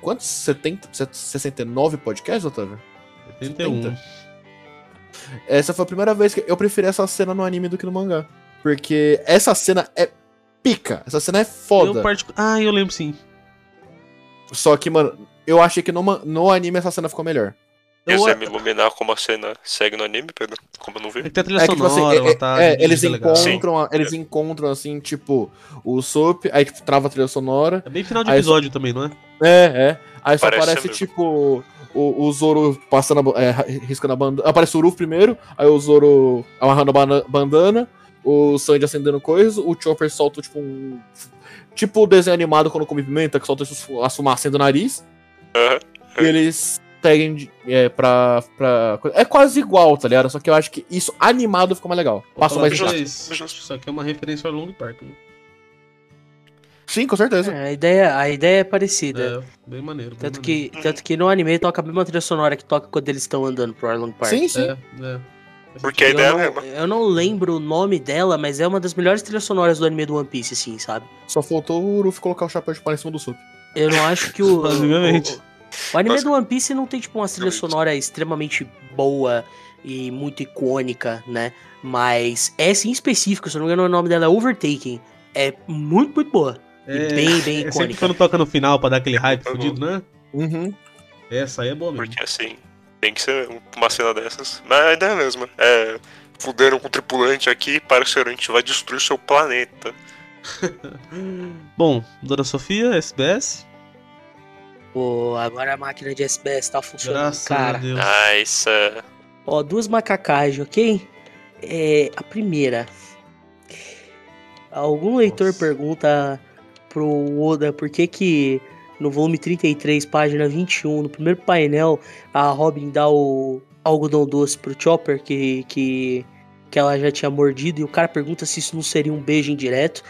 Quantos? 70, 69 podcasts, Otávio? 71. Essa foi a primeira vez que eu preferi essa cena no anime do que no mangá. Porque essa cena é pica. Essa cena é Eu foda. particu- Ah, eu lembro sim. Só que, mano, eu achei que no, no anime essa cena ficou melhor. Eu- Quiser me iluminar como a cena segue no anime, Pedro? Como eu não É vi? que tem a trilha É que, tipo assim, sonora, é- tá. é, eles legal. encontram, eles encontram, assim, tipo, o Sop, aí tipo, trava a trilha sonora. É bem final de episódio também, não é? É, é. Aí só Parece aparece, mesmo. tipo, o, o Zoro passando, é, riscando a bandana. Aparece o Ruff primeiro, aí o Zoro amarrando a bandana, o Sanji acendendo coisa, o Chopper solta, tipo, um. Tipo o desenho animado quando come pimenta, que solta as fumaças do nariz. Aham. E eles seguem é, pra, pra. É quase igual, tá ligado? Só que eu acho que isso animado ficou mais legal. Passou mais justo. Isso aqui é uma referência ao Long Park. Né? Sim, com certeza. É, a, ideia, a ideia é parecida. É, bem maneiro. bem Tanto maneiro. que, tanto que no anime toca a mesma trilha sonora que toca quando eles estão andando pro Arlong Park. Sim, sim. É, é. Porque a Eu ideia é não, mesma. eu não lembro o nome dela, mas é uma das melhores trilhas sonoras do anime do One Piece, assim, sabe? Só faltou o Ruff colocar o chapéu de palha em cima do Sop. Eu não acho que o. Basicamente. O, o anime do One Piece não tem, tipo, uma trilha sonora extremamente boa e muito icônica, né? Mas essa em específico, se eu não me engano, o nome dela é Overtaking. É muito, muito boa. É, E bem, bem é sempre icônica. quando toca no final pra dar aquele hype Uhum. fudido, né? Uhum. Essa aí é boa mesmo. Porque assim, tem que ser uma cena dessas. Mas a ideia é a mesma. É. Fuderam com o tripulante aqui, parceiro, a gente vai destruir seu planeta. Bom, Dona Sofia, SBS. Pô, agora a máquina de SBS tá funcionando, Graças cara. a Deus. Ah, isso é. Ó, duas macacagens, ok? É, a primeira. Algum leitor Nossa. pergunta pro Oda por que que no volume 33, página 21, no primeiro painel, a Robin dá o algodão doce pro Chopper que, que, que ela já tinha mordido e o cara pergunta se isso não seria um beijo indireto.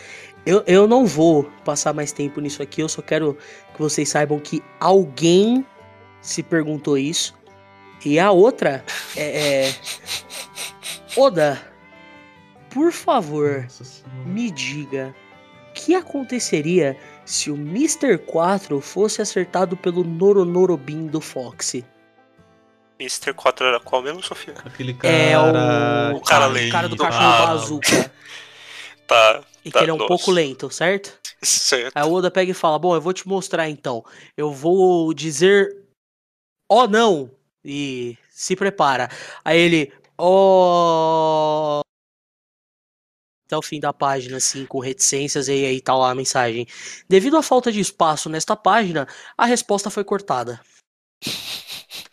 Eu, eu não vou passar mais tempo nisso aqui, eu só quero que vocês saibam que alguém se perguntou isso. E a outra é. é... Oda, por favor, me diga o que aconteceria se o Mr. 4 fosse acertado pelo Noronorobin do Foxy. Mr. 4 era qual mesmo, Sofia? Aquele cara. É o, O cara o cara do lento. cachorro Ah. Tá, E que Tá, ele é um nossa. pouco lento, certo? certo. Aí o Oda pega e fala: Bom, eu vou te mostrar então. Eu vou dizer. Oh não! E se prepara. Aí ele. Oh. Até o fim da página, assim, com reticências, e aí tá lá a mensagem. Devido à falta de espaço nesta página, a resposta foi cortada.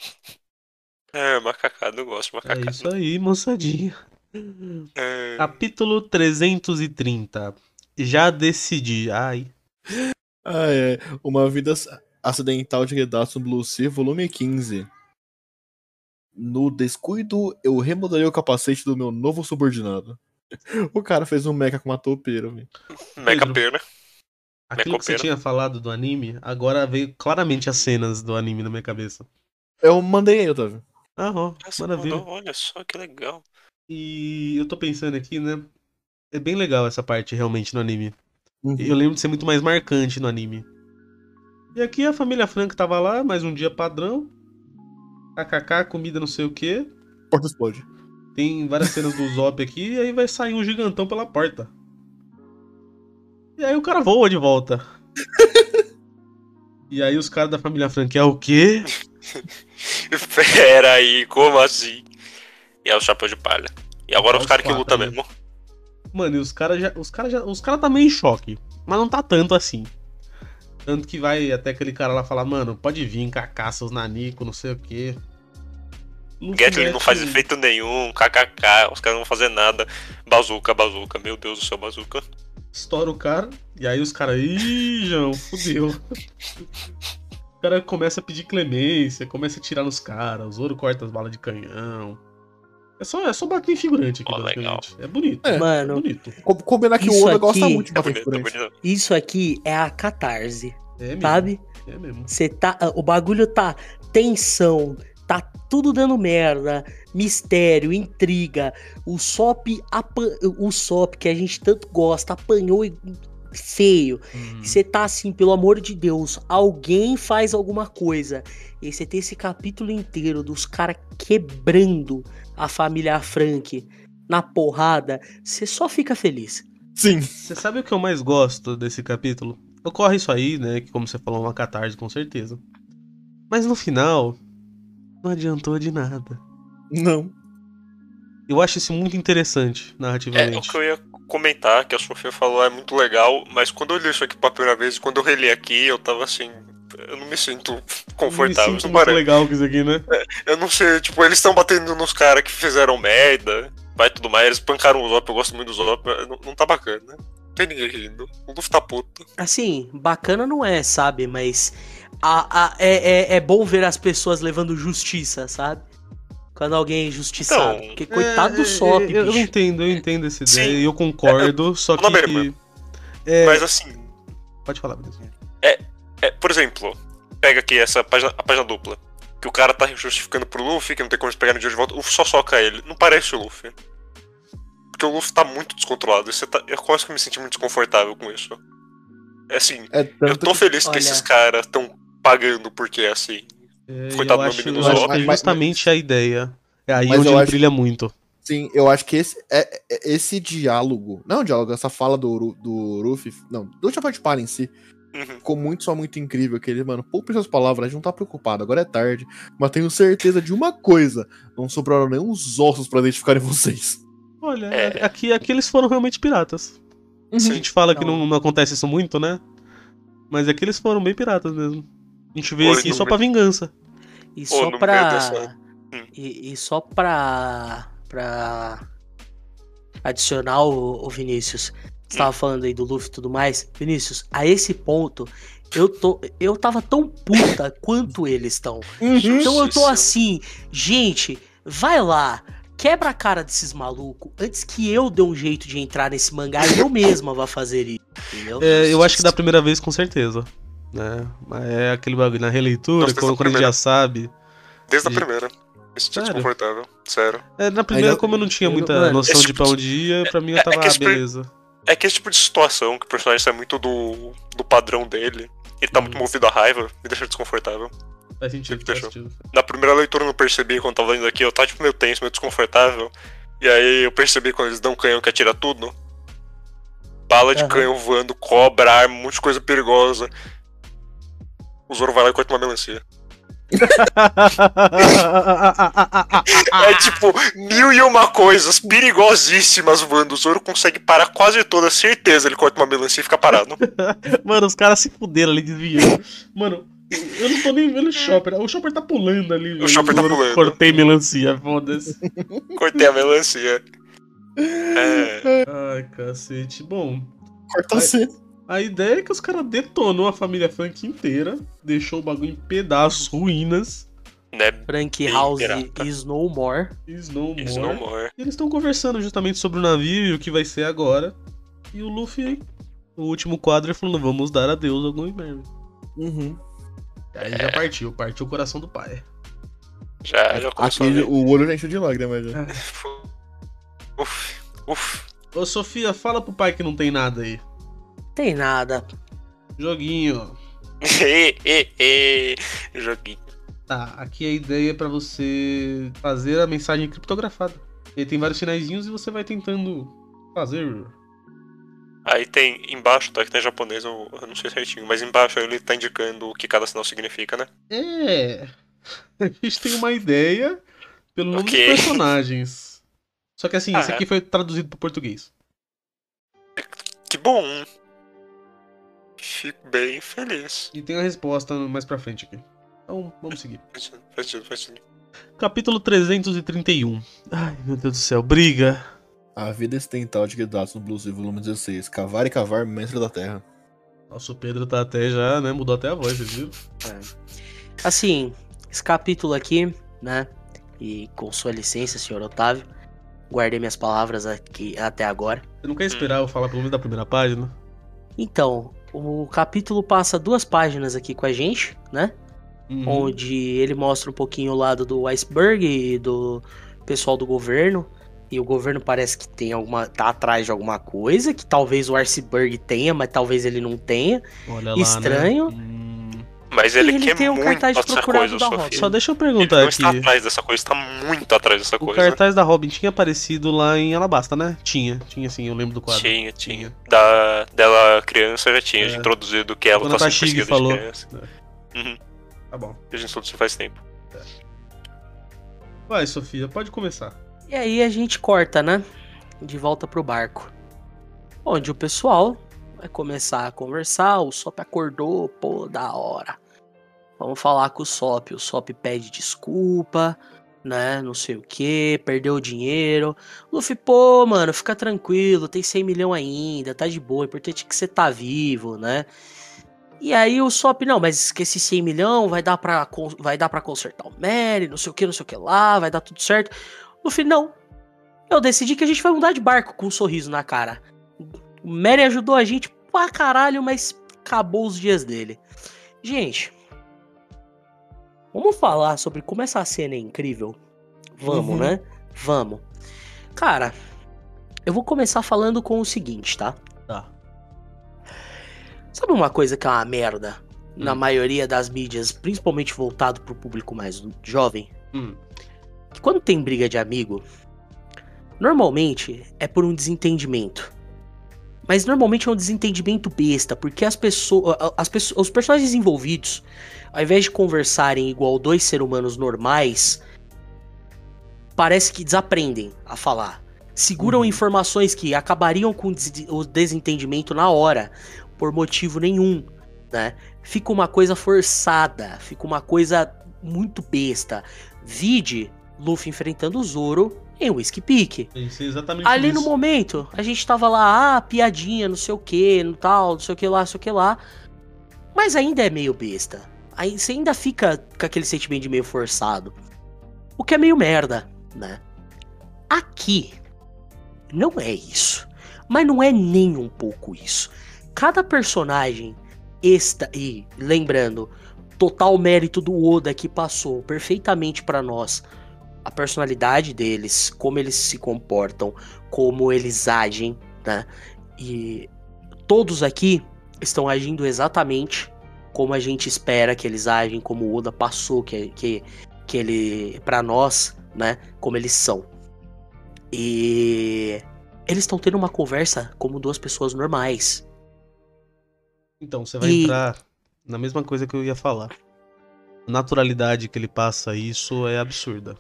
É, macacada, eu gosto de É macacada. isso aí, moçadinha. É, Capítulo 330. Já decidi. Ai. Ah, é. Uma vida acidental de Redato Blue Sea, volume 15. No descuido, eu remodelei o capacete do meu novo subordinado. O cara fez um mecha com uma toupeira, velho. Mega Pedro. pena. Aquilo que você tinha falado do anime, agora veio claramente as cenas do anime na minha cabeça. Eu mandei aí, Otávio. Ah, ó, você maravilha. mandou? Olha só que legal. E eu tô pensando aqui, né? É bem legal essa parte realmente no anime. Uhum. Eu lembro de ser muito mais marcante no anime. E aqui a família Frank tava lá, mais um dia padrão. KKK, comida não sei o que. Porta explode. Tem várias cenas do Zop aqui, e aí vai sair um gigantão pela porta. E aí o cara voa de volta. e aí os caras da família Frank é o quê? Pera aí, como assim? E é o chapéu de palha. E agora É os os caras que lutam mesmo. Mano, e os caras já. Os caras já. Os caras tá meio em choque. Mas não tá tanto assim. Tanto que vai até aquele cara lá falar, mano, pode vir, cacá, seus nanico, não sei o quê. Gatling não faz efeito nenhum, kkk, os caras não vão fazer nada. Bazuca, bazuca, meu Deus do céu, bazuca. Estoura o cara, e aí os caras, ih, João, fudeu. O cara começa a pedir clemência, começa a tirar nos caras, o Zoro corta as balas de canhão. É só, é só bater em figurante aqui, Ó, legal. É bonito. É. É Mano, bonito. Co- Combinar que o Oda gosta muito de É bater bonito, é figurante. bonito. isso aqui é a catarse, É mesmo. sabe? É mesmo. Você tá. O bagulho tá tensão, tá tudo dando merda, mistério, intriga. O Sop, o Sop que a gente tanto gosta, apanhou e- feio. Hum. Você tá assim, pelo amor de Deus, alguém faz alguma coisa. E você tem esse capítulo inteiro dos caras quebrando a família Frank na porrada. Você só fica feliz. Sim. Você sabe o que eu mais gosto desse capítulo? Ocorre isso aí, né? Que como você falou, uma catarse, com certeza. Mas no final, não adiantou de nada. Não. Eu acho isso muito interessante, É, o narrativamente. que eu ia comentar, que a Sofia falou, é muito legal, mas quando eu li isso aqui pela primeira vez, quando eu reli aqui, eu tava assim. Eu não me sinto confortável. Me Isso sinto muito legal com isso aqui, né? Eu não sei, tipo, eles estão batendo nos caras que fizeram merda, vai tudo mais, eles pancaram o Zop, eu gosto muito do Zop, não, não tá bacana, né? Não tem ninguém rindo. O Luffy tá puto. Assim, bacana não é, sabe? Mas a, a- é, é, é bom ver as pessoas levando justiça, sabe? Quando alguém é injustiçado. Então, Porque coitado É, do é, Sop, eu, bicho. entendo, eu entendo essa Sim. ideia e eu concordo, só que. na mesma. É, Mas assim, Pode falar, Deus. é, por exemplo, pega aqui essa página, a página dupla. Que o cara tá justificando pro Luffy, que não tem como eles pegarem o dia de volta, o Luffy só soca ele. Não parece o Luffy. Porque o Luffy tá muito descontrolado. Você tá, eu quase que me senti muito desconfortável com isso. É assim, É eu tô que- feliz que olha- esses caras estão pagando porque é assim. É, Coitado do menino eu acho que é Mas- justamente a ideia. É aí Mas onde ele acho- brilha muito. Sim, eu acho que esse, é, é- esse diálogo. Não, diálogo, essa fala do, do Ruffy. Não, do Chapéu de Palha em si. Uhum. Ficou muito, só muito incrível. Que ele, mano, poupe suas palavras, a gente não tá preocupado, agora é tarde. Mas tenho certeza de uma coisa: não sobraram nem os ossos pra identificarem vocês. Olha, É. aqui, aqui eles foram realmente piratas. A Sim. gente fala que Não. não, não acontece isso muito, né? Mas aqui eles foram bem piratas mesmo. A gente veio Oi, aqui só pra vingança. E Ô, só pra. dessa- Hum. E, e só pra. pra. adicionar o, o Vinícius. Você tava falando aí do Luffy e tudo mais. Vinícius, a esse ponto, eu tô. Eu tava tão puta quanto eles estão. Então eu tô assim, gente, vai lá. Quebra a cara desses malucos antes que eu dê um jeito de entrar nesse mangá e eu mesma vá fazer isso, entendeu? É, eu acho que da primeira vez, com certeza. Né? Mas é aquele bagulho na releitura, Nossa, quando, a gente já sabe. Desde a primeira. Me senti Sério? desconfortável. Sério. É, na primeira, como eu não tinha muita mano, noção de tipo pra de- onde ia, pra mim eu é- é tava, que ah, beleza. É que esse tipo de situação que o personagem sai muito do, do padrão dele. Ele tá muito movido à raiva, me deixa desconfortável. Faz sentido, faz Fechou. sentido. Na primeira leitura eu não percebi quando tava lendo aqui, eu tava tipo meio tenso, meio desconfortável. E aí eu percebi quando eles dão um canhão que atira tudo. Bala de Aham. canhão voando, cobra, arma, um monte de coisa perigosa. O Zoro vai lá e corta uma melancia. É tipo, mil e uma coisas perigosíssimas voando. O Zoro consegue parar quase toda, certeza. Ele corta uma melancia e fica parado. Mano, os caras se fuderam ali, desviando. Mano, eu não tô nem vendo o Chopper. O Chopper tá pulando ali. velho. Chopper tá pulando. Cortei melancia, foda-se. Cortei a melancia. É. Ai, cacete. Bom, Corta Ai. A ideia é que os caras detonou a família Funk inteira, deixou o bagulho em pedaços, ruínas. Né? Frank Bem House pirata. is no more. Is no more. Isso não morre. E eles estão conversando justamente sobre o navio e o que vai ser agora. E o Luffy, no último quadro, ele falando: vamos dar adeus ao Going Merry. Uhum. Aí já partiu, partiu o coração do pai. Já, já começou Aqui o olho já encheu de lágrimas já. Uf, uf. Ô Sofia, fala pro pai que não tem nada aí. Tem nada. Joguinho. Ê, ê, ê. Joguinho. Tá, aqui a ideia é pra você fazer a mensagem criptografada. E aí tem vários sinaizinhos e você vai tentando fazer. Aí tem embaixo, tá? Que tem japonês, eu, eu não sei certinho, mas embaixo ele tá indicando o que cada sinal significa, né? É. A gente tem uma ideia pelo nome Ok. dos personagens. Só que assim, Ah, esse é. aqui foi traduzido pro português. Que bom. Fico bem feliz. E tem a resposta mais pra frente aqui. Então, vamos seguir. Faz sentido. Capítulo 331. Ai, meu Deus do céu. Briga. A vida ocidental de Gedatsu no Blues volume 16. Cavar e cavar, mestre da terra. Nossa, o Pedro tá até já, né? Mudou até a voz, vocês viram? Assim, esse capítulo aqui, né? E com sua licença, senhor Otávio, guardei minhas palavras aqui até agora. Você não quer esperar eu falar pelo menos da primeira página? Então, o capítulo passa duas páginas aqui com a gente, né? Uhum. Onde ele mostra um pouquinho o lado do iceberg e do pessoal do governo. E o governo parece que tem alguma. tá atrás de alguma coisa, que talvez o iceberg tenha, mas talvez ele não tenha. Olha lá, Estranho. Né? Mas ele, ele quer tem um muito cartaz de essa coisa, da. Robin. Só deixa eu Ele perguntar não aqui. está atrás dessa coisa, está muito atrás dessa O coisa. cartaz da Robin tinha aparecido lá em Alabasta, né? Tinha, tinha sim, eu lembro do quadro. Tinha, tinha. Da, dela criança já tinha É. introduzido que ela Quando a tá sendo perseguida falou. de criança. Uhum. Tá bom. A gente introduziu faz tempo. Vai, Sofia, pode começar. E aí a gente corta, né? De volta pro barco. Onde o pessoal vai começar a conversar. O Sop acordou, pô, da hora. Vamos falar com o Sop. O Sop pede desculpa, né? Não sei o que, perdeu o dinheiro. Luffy, pô, mano, fica tranquilo, tem 100 milhões ainda, tá de boa. O importante é que você tá vivo, né? E aí o Sop, não, mas que esse 100 milhão vai dar pra, vai dar pra consertar o Mary, não sei o que, não sei o que lá, vai dar tudo certo. Luffy, não. Eu decidi que a gente vai mudar de barco com um sorriso na cara. O Mary ajudou a gente pra caralho, mas acabou os dias dele. Gente, vamos falar sobre como essa cena é incrível? Vamos, Uhum. né? Vamos. Cara, eu vou começar falando com o seguinte, tá? Tá. Sabe uma coisa que é uma merda na Hum. maioria das mídias, principalmente voltado pro público mais jovem? Hum. que quando tem briga de amigo, normalmente é por um desentendimento. Mas normalmente é um desentendimento besta, porque as pessoas, as pessoas, os personagens envolvidos, ao invés de conversarem igual dois seres humanos normais, parece que desaprendem a falar. Seguram Uhum. informações que acabariam com o des- o desentendimento na hora, por motivo nenhum, né? Fica uma coisa forçada, fica uma coisa muito besta. Vide Luffy enfrentando o Zoro em Whiskey Peak. Pensei exatamente Ali no nisso. momento, a gente tava lá, ah, piadinha, não sei o que, no tal, não sei o que lá, não sei o que lá. Mas ainda é meio besta. Aí você ainda fica com aquele sentimento de meio forçado. O que é meio merda, né? Aqui, não é isso. Mas não é nem um pouco isso. Cada personagem esta e lembrando, total mérito do Oda que passou perfeitamente pra nós a personalidade deles, como eles se comportam, como eles agem, né? E todos aqui estão agindo exatamente como a gente espera que eles agem, como o Oda passou que que, que ele para nós, né, como eles são. E eles estão tendo uma conversa como duas pessoas normais. Então, você vai E- entrar na mesma coisa que eu ia falar. A naturalidade que ele passa isso é absurda.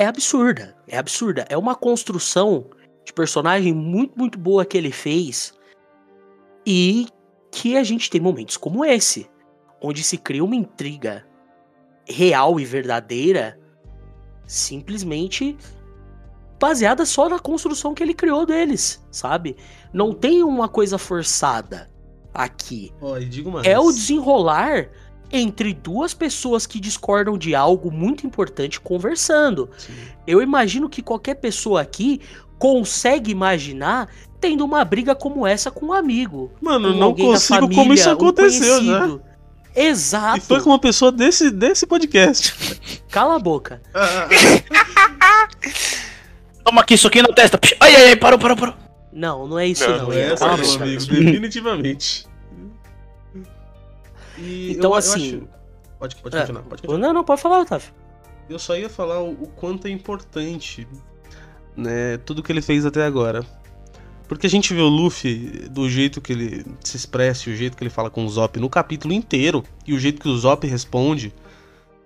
É absurda. É absurda. É uma construção de personagem muito, muito boa que ele fez. E que a gente tem momentos como esse, onde se cria uma intriga real e verdadeira, simplesmente baseada só na construção que ele criou deles, sabe? Não tem uma coisa forçada aqui. Mais. É o desenrolar entre duas pessoas que discordam de algo muito importante conversando. Sim. Eu imagino que qualquer pessoa aqui consegue imaginar tendo uma briga como essa com um amigo. Mano, não consigo como família, isso um aconteceu, né? Exato. E foi com uma pessoa desse, desse podcast. Cala a boca. Toma aqui, soquinho na testa. Ai, ai, ai, parou, parou, parou. Não, não é isso Não, não. Não Ian. é essa, meu amigo. Definitivamente. E Então, eu- eu assim- acho- Pode, pode É. continuar, pode continuar. Não, não, pode falar, Otávio. Eu só ia falar o, o quanto é importante, né, tudo que ele fez até agora. Porque a gente vê o Luffy do jeito que ele se expressa, e o jeito que ele fala com o Zop no capítulo inteiro, e o jeito que o Zop responde,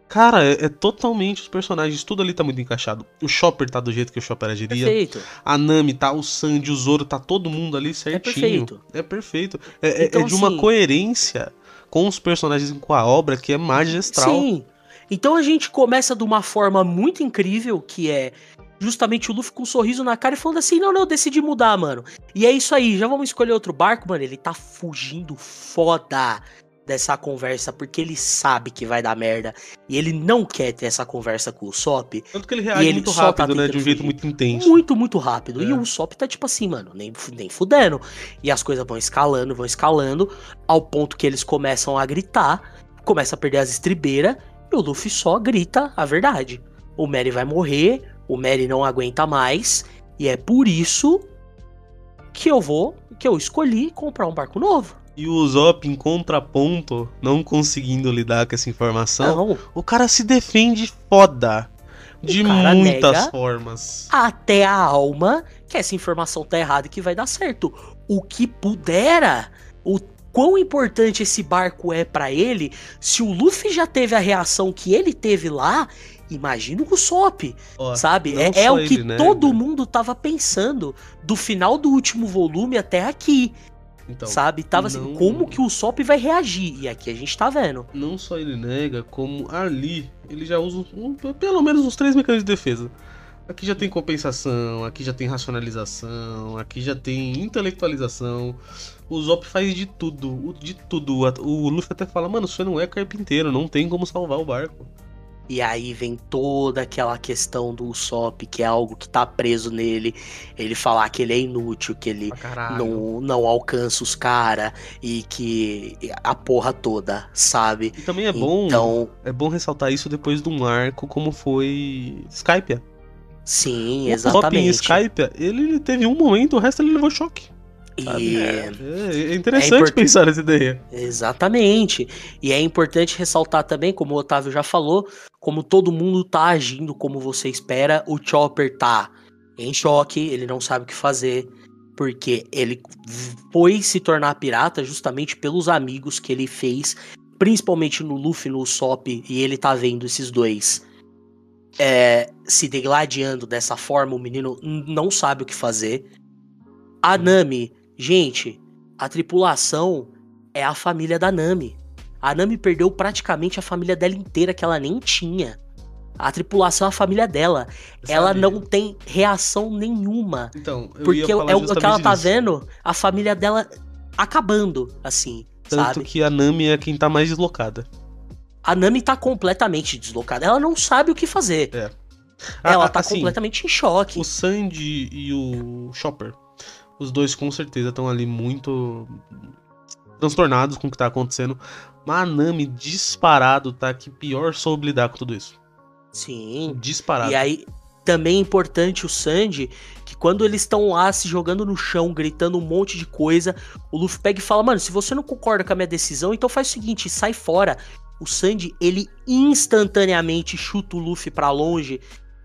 Cara, é, é totalmente os personagens, tudo ali tá muito encaixado. O Chopper tá do jeito que o Chopper agiria. Perfeito. A Nami tá, o Sandy, o Zoro, tá todo mundo ali certinho. perfeito. É perfeito. É, é- Então, é de uma assim- coerência com os personagens com a obra que é magistral. Sim. Então a gente começa de uma forma muito incrível, que é justamente o Luffy com um sorriso na cara e falando assim: não, não, eu decidi mudar, mano. E é isso aí, já vamos escolher outro barco, mano. Ele tá fugindo foda dessa conversa, porque ele sabe que vai dar merda. E ele não quer ter essa conversa com o Sop. Tanto que ele reage E ele muito tá rápido, né? De um jeito fugir. muito intenso. Muito, muito rápido. E É. o Sop tá tipo assim, mano, nem, nem fudendo. E as coisas vão escalando, vão escalando, ao ponto que eles começam a gritar, começa a perder as estribeiras, e o Luffy só grita a verdade. O Mary vai morrer, o Mary não aguenta mais, e é por isso que eu vou, que eu escolhi comprar um barco novo. E o Zop, em contraponto, não conseguindo lidar com essa informação, Não, o cara se defende foda. De muitas formas. até a alma que essa informação tá errada e que vai dar certo. O que pudera, o quão importante esse barco é pra ele, se o Luffy já teve a reação que ele teve lá, imagina o Usopp, Ó, sabe? É, é o que ele, né, todo mundo tava pensando do final do último volume até aqui, Então, sabe? Tava assim, não- como que o Usopp vai reagir? E aqui a gente tá vendo. não só ele nega, como ali ele já usa um- pelo menos uns três mecanismos de defesa. Aqui já tem compensação, aqui já tem racionalização, aqui já tem intelectualização. O Zop faz de tudo, o- de tudo. O Luffy até fala, mano, você não é carpinteiro, não tem como salvar o barco. E aí vem toda aquela questão do Usopp, que é algo que tá preso nele. Ele falar que ele é inútil, que ele caralho. não, não alcança os cara e que a porra toda, sabe? E também é bom, Então, é bom ressaltar isso depois de um arco como foi Skype. sim, O Zop em exatamente. Skype, ele, ele teve um momento, o resto ele levou choque. E É, é interessante É import- pensar nessa ideia. Exatamente. E é importante ressaltar também, como o Otávio já falou, como todo mundo tá agindo como você espera, o Chopper tá em choque, ele não sabe o que fazer, porque ele foi se tornar pirata justamente pelos amigos que ele fez, principalmente no Luffy, no Usopp, e ele tá vendo esses dois é, se degladiando dessa forma, o menino não sabe o que fazer. A Nami, gente, a tripulação é a família da Nami. A Nami perdeu praticamente a família dela inteira que ela nem tinha. A tripulação é a família dela. Ela Sabe? não tem reação nenhuma. Então, eu Porque é o que ela tá disso. vendo, a família dela acabando, assim, Tanto sabe? que a Nami é quem tá mais deslocada. A Nami tá completamente deslocada. Ela não sabe o que fazer. Ela Ah, tá assim, completamente em choque. O Sandy e o Chopper, os dois com certeza estão ali muito transtornados com o que tá acontecendo. Mas a Nami disparado tá que pior soube lidar com tudo isso. Sim. Disparado. E aí, também é importante o Sandy, que quando eles estão lá se jogando no chão, gritando um monte de coisa, o Luffy pega e fala: Mano, se você não concorda com a minha decisão, então faz o seguinte, sai fora. O Sandy, ele instantaneamente chuta o Luffy pra longe,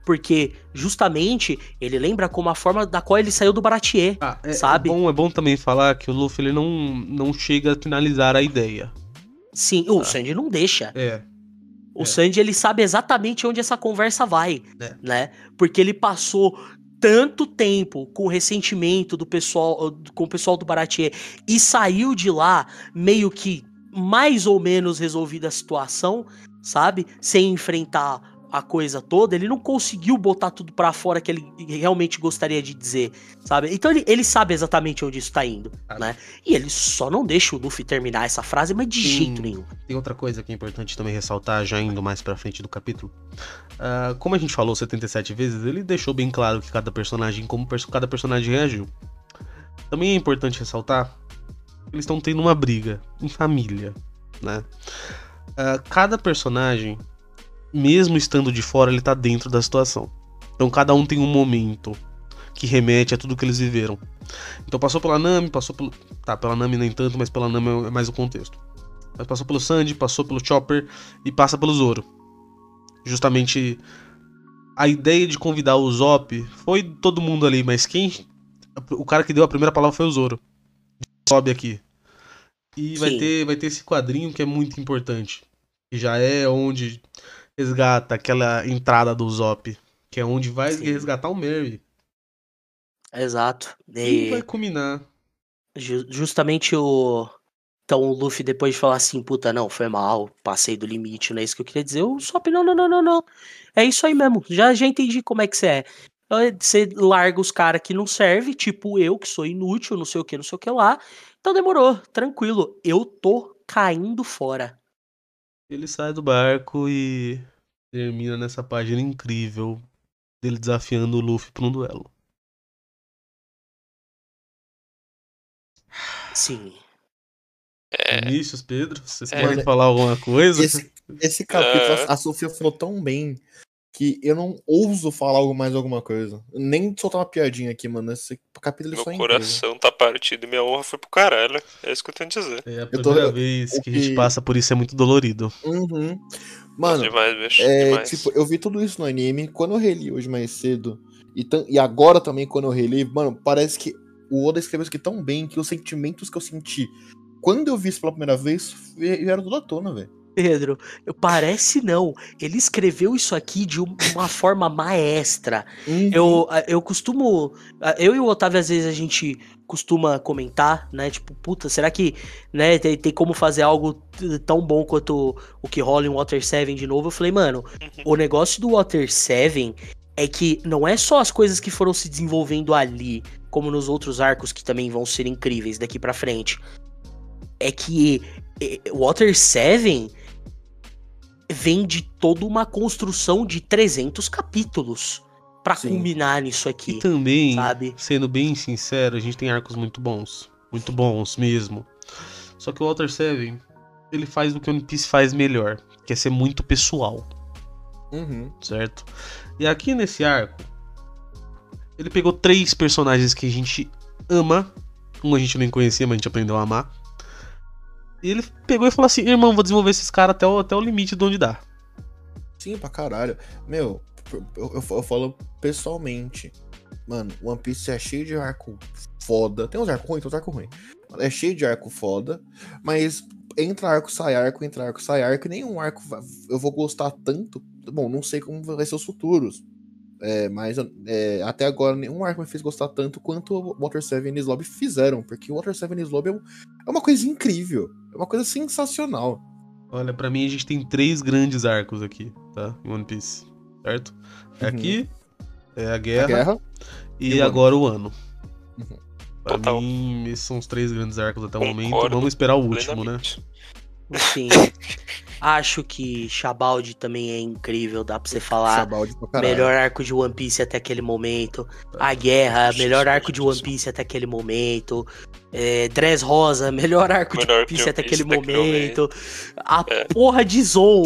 porque justamente ele lembra como a forma da qual ele saiu do Baratier. Ah, é, sabe? É bom, é bom também falar que o Luffy ele não, não chega a finalizar a ideia. Sim, o Sandy não deixa. É. O É. Sandy, ele sabe exatamente onde essa conversa vai, É. né? Porque ele passou tanto tempo com o ressentimento do pessoal, com o pessoal do Baratier e saiu de lá meio que mais ou menos resolvida a situação, sabe? Sem enfrentar a coisa toda, ele não conseguiu botar tudo pra fora que ele realmente gostaria de dizer, sabe? Então ele, ele sabe exatamente onde isso tá indo, Sabe. né? E ele só não deixa o Luffy terminar essa frase, mas de jeito nenhum. Tem outra coisa que é importante também ressaltar, já indo mais pra frente do capítulo. Ah, como a gente falou 77 vezes, ele deixou bem claro que cada personagem, como cada personagem reagiu. Também é importante ressaltar que eles estão tendo uma briga em família, né? Ah, cada personagem, mesmo estando de fora, ele tá dentro da situação. Então cada um tem um momento que remete a tudo que eles viveram. Então passou pela Nami, passou pelo. Tá, pela Nami nem tanto, mas pela Nami é mais o contexto. Mas passou pelo Sandy, passou pelo Chopper e passa pelo Zoro. Justamente a ideia de convidar o Zop foi todo mundo ali, mas quem. O cara que deu a primeira palavra foi o Zoro. Sobe aqui. E vai ter, vai ter esse quadrinho que é muito importante. Que já é onde resgata aquela entrada do Zop, que é onde vai Sim. resgatar o Mary. Exato. E E vai culminar. ju- justamente o. Então o Luffy, depois de falar assim, puta, não, foi mal, passei do limite, não é isso que eu queria dizer. O Sop, não, não, não, não, não. É isso aí mesmo. Já, já entendi como é que você é. Você larga os caras que não serve, tipo eu, que sou inútil, não sei o que, não sei o que lá. Então demorou, tranquilo. Eu tô caindo fora. Ele sai do barco e termina nessa página incrível dele desafiando o Luffy pra um duelo. Sim. É, Vinícius, Pedro, vocês É. querem falar alguma coisa? Esse, esse capítulo, É. a Sofia falou tão bem que eu não ouso falar algo mais alguma coisa. Nem soltar uma piadinha aqui, mano. Esse capítulo é meu só incrível. coração tá partido e minha honra foi pro caralho. É isso que eu tenho a dizer. É a Eu tô- primeira vez o que a gente que- passa por isso, é muito dolorido. Uhum. Mano, demais, bicho. É, demais. tipo, eu vi tudo isso no anime. Quando eu reli hoje mais cedo, e, e agora também, quando eu reli, mano, parece que o Oda escreveu isso aqui tão bem que os sentimentos que eu senti quando eu vi isso pela primeira vez vi- vieram tudo à tona, velho. Pedro, eu- parece não. Ele escreveu isso aqui de um- uma forma maestra. Uhum. Eu, eu costumo. Eu e o Otávio, às vezes, a gente costuma comentar, né? Tipo, puta, será que né, tem, tem como fazer algo tão bom quanto o que rola em Water 7 de novo? Eu falei, mano, o negócio do Water 7 é que não é só as coisas que foram se desenvolvendo ali, como nos outros arcos que também vão ser incríveis daqui pra frente. É que Water 7 vem de toda uma construção de 300 capítulos pra Sim. culminar nisso E aqui, também, sabe? sendo bem sincero, a gente tem arcos muito bons. Muito bons mesmo. Só que o Walter Seven, ele faz o que o One Piece faz melhor, que é ser muito pessoal, Uhum. certo? E aqui nesse arco, ele pegou três personagens que a gente ama. Um a gente nem conhecia, mas a gente aprendeu a amar. Ele pegou e falou assim: irmão, vou desenvolver esses caras até o, até o limite de onde dá. Sim, pra caralho. Meu, eu, eu, eu falo pessoalmente. Mano, One Piece é cheio de arco foda. Tem uns arcos ruins, tem uns arcos ruins. É cheio de arco foda, mas entra arco, sai arco, entra arco, sai arco, nenhum arco eu vou gostar tanto. Bom, não sei como vai ser os futuros. É, mas é, até agora nenhum arco me fez gostar tanto quanto o Water 7 e Slob fizeram. Porque o Water 7 e Slob é, um- é uma coisa incrível. É uma coisa sensacional. Olha, pra mim a gente tem três grandes arcos aqui, tá? Em One Piece, certo? É Uhum. aqui, é a A guerra, guerra. e, e agora o ano. Uhum. Pra Total. mim, esses são os três grandes arcos até o momento. Concordo Vamos esperar o último, né? Sim. Acho que Chabaldi também é incrível, dá pra você falar. Chabaldi pra caralho. Melhor arco de One Piece até aquele momento. A Guerra, melhor arco de One Piece até aquele momento. É, Dress Rosa, melhor arco de Melhor One Piece de até One aquele Piece até aquele momento. A É. porra de Zou.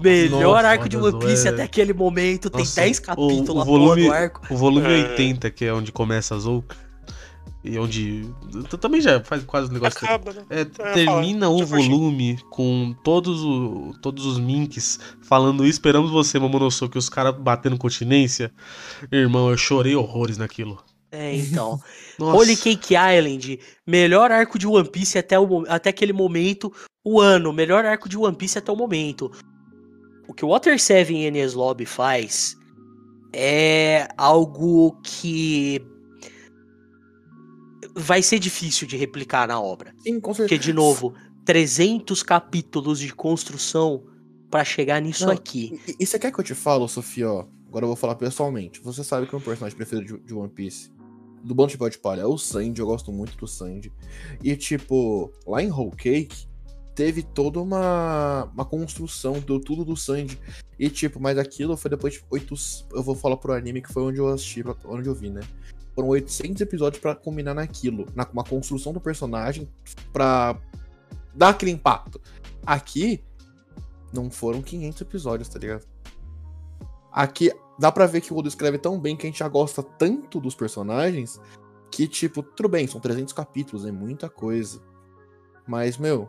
Melhor Nossa, arco de One Piece é- até aquele momento. Tem Nossa, 10 o- capítulos o a porra volume- do arco. O volume É. 80, que é onde começa a Zou. E onde. Também já faz quase o negócio. Acaba, né? É, ia termina falar, o volume com todos, o, todos os minks falando esperamos você, Momonosuke, os caras batendo continência. Irmão, eu chorei horrores naquilo. É, então. Holy Cake Island, melhor arco de One Piece até, o, até aquele momento. O ano, melhor arco de One Piece até o momento. O que o Water 7 e Enies Lobby faz é algo que vai ser difícil de replicar na obra. Sim, com Porque, certeza. de novo, 300 capítulos de construção pra chegar nisso Não, aqui. E, e você quer que eu te falo, Sofia? Ó, agora eu vou falar pessoalmente. Você sabe que o meu personagem preferido de, de One Piece, do bando de pau de palha, é o Sandy. Eu gosto muito do Sandy. E, tipo, lá em Whole Cake, teve toda uma, uma construção, deu tudo do Sandy. E, tipo, mas aquilo foi depois de oito. Eu vou falar pro anime que foi onde eu assisti, onde eu vi, né? Foram 800 episódios pra combinar naquilo, na uma construção do personagem pra dar aquele impacto. Aqui, não foram 500 episódios, tá ligado? Aqui dá pra ver que o Oda escreve tão bem que a gente já gosta tanto dos personagens que, tipo, tudo bem, são 300 capítulos, é muita coisa. Mas, meu,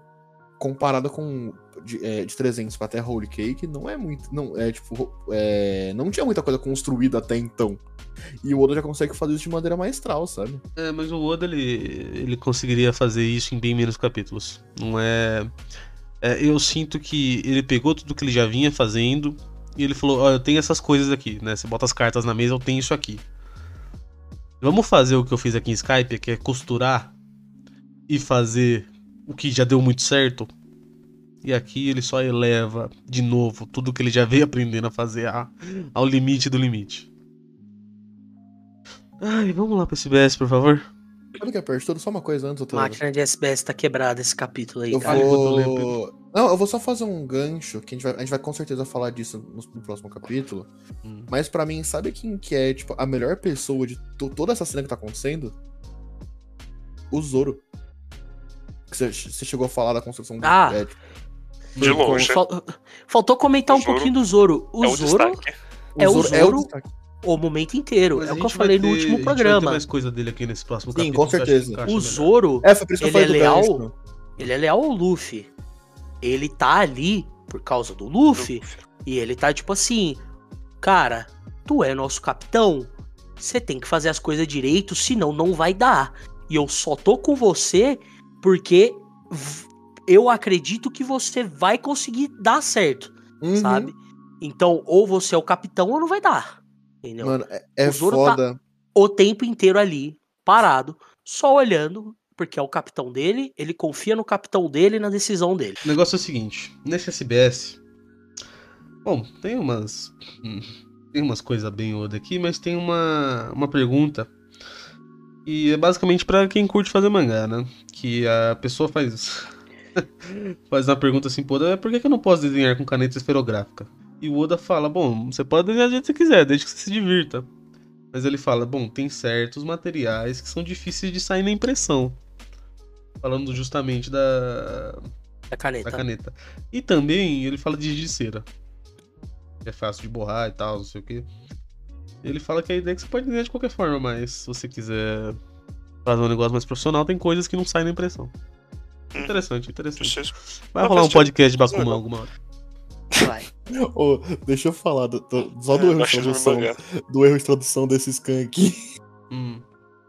comparado com de, é, de 300 pra até Holy Cake, não é muito. Não, é tipo. É, não tinha muita coisa construída até então. E o Oda já consegue fazer isso de maneira maestral, sabe? É, mas o Oda ele, ele conseguiria fazer isso em bem menos capítulos. Não é. É, eu sinto que ele pegou tudo que ele já vinha fazendo e ele falou: Ó, eu tenho essas coisas aqui, né? Você bota as cartas na mesa, eu tenho isso aqui. Vamos fazer o que eu fiz aqui em Skype, que é costurar e fazer o que já deu muito certo. E aqui ele só eleva de novo tudo que ele já veio aprendendo a fazer a- ao limite do limite. Ai, vamos lá pra SBS, por favor. Olha que aperto tudo, só uma coisa antes, Otávio. Máquina de SBS tá quebrada esse capítulo aí, Eu cara. vou. Não, eu vou só fazer um gancho, que a gente vai, a gente vai com certeza falar disso no, no próximo capítulo. Hum. Mas pra mim, sabe quem que é, tipo, a melhor pessoa de to- toda essa cena que tá acontecendo? O Zoro. Que Você chegou a falar da construção Ah. é, tipo, De longe. Fal- Faltou comentar O um Zoro pouquinho do Zoro. O, é Zoro, é o é o Zoro- o momento inteiro. Mas é o que eu falei no ter- último a gente vai ter programa. mais coisa dele aqui nesse próximo Sim, capítulo. com certeza. O. Zoro, É, foi por isso que eu Ele falei é do leal? gancho. ele é leal ao Luffy. Ele tá ali por causa do Luffy. E ele tá tipo assim, cara, tu é nosso capitão, você tem que fazer as coisas direito, senão não vai dar. E eu só tô com você porque eu acredito que você vai conseguir dar certo, Uhum. sabe? Então, ou você é o capitão ou não vai dar. Entendeu? Mano, é, é O Zoro tá- foda. o tempo inteiro ali, parado, só olhando, porque é o capitão dele, ele confia no capitão dele e na decisão dele. O negócio é o seguinte, nesse SBS. Bom, tem umas. hum, Tem umas coisas bem oda aqui, mas tem uma, uma pergunta. E é basicamente pra quem curte fazer mangá, né? Que a pessoa faz. faz uma pergunta assim, pô, por que eu não posso desenhar com caneta esferográfica? E o Oda fala, bom, você pode desenhar do jeito que você quiser, desde que você se divirta. Mas ele fala, bom, tem certos materiais que são difíceis de sair na impressão. Falando justamente da, A caneta. da caneta. E também ele fala de giz de cera. É fácil de borrar e tal, não sei o que. Ele fala que a ideia é que você pode desenhar de qualquer forma, mas se você quiser fazer um negócio mais profissional, tem coisas que não saem na impressão. Hum. Interessante, interessante. Preciso. Vai Não, rolar um podcast de Bakuman alguma hora. Vai. Ô, deixa eu falar do- do- só do É, erro de tradução. Do erro de tradução desse scan aqui. Hum.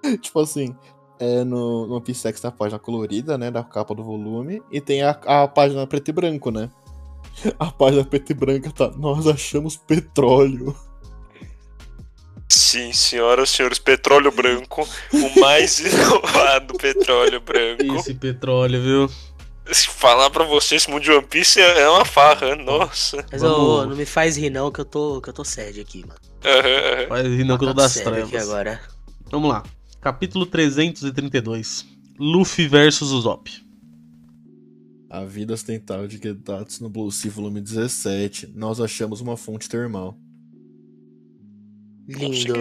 tipo assim, é no, no Piece X tem a página colorida, né? Da capa do volume. E tem a, a página preto e branco, né? A página preto e branca tá. Nós achamos petróleo. Sim, senhoras e senhores, petróleo branco. O mais inovado petróleo branco. Esse petróleo, viu? Se falar pra você, esse mundo de One Piece é uma farra, nossa. Mas Vamos- ô, não me faz rir não, que eu tô, que eu tô sede aqui, mano. Vai rir não que eu tô Tá das trevas. agora. Vamos lá. Capítulo 332. Luffy versus Usopp. A vida ocidental de Gedatsu no Blue Sea, volume 17. Nós achamos uma fonte termal. Lindo.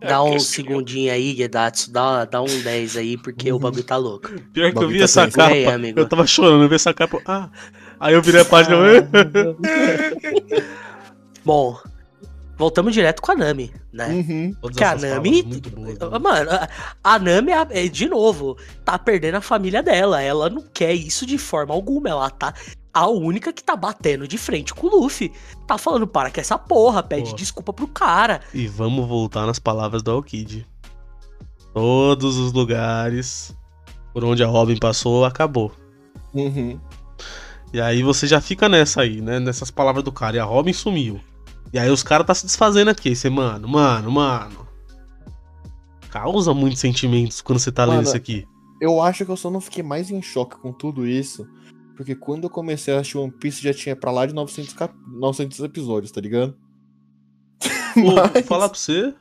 É, Dá porque um segundinho aí, Gedatsu. Dá, dá um 10 aí, porque o bagulho tá louco. Pior que eu vi tá essa capa, Aí, amigo. eu tava chorando, eu vi essa capa. Ah, aí eu virei a página. Bom, voltamos direto com a Nami, né? Uhum. Todas Que a Nami. boas, né? Mano, a- Nami, é- de novo, tá perdendo a família dela. Ela não quer isso de forma alguma. Ela tá a única que tá batendo de frente com o Luffy. Tá falando, para com essa porra, pede Pô. desculpa pro cara. E vamos voltar nas palavras do Aokid. Todos os lugares por onde a Robin passou, acabou. Uhum. E aí você já fica nessa aí, né? Nessas palavras do cara. E a Robin sumiu. E aí os caras tá se desfazendo aqui. Você, mano, mano, mano. Causa muitos sentimentos quando você tá lendo Mano, isso aqui. Eu acho que eu só não fiquei mais em choque com tudo isso. Porque quando eu comecei a assistir One Piece já tinha pra lá de 900, cap... 900 episódios, tá ligado? Pô, vou Mas- falar pra você.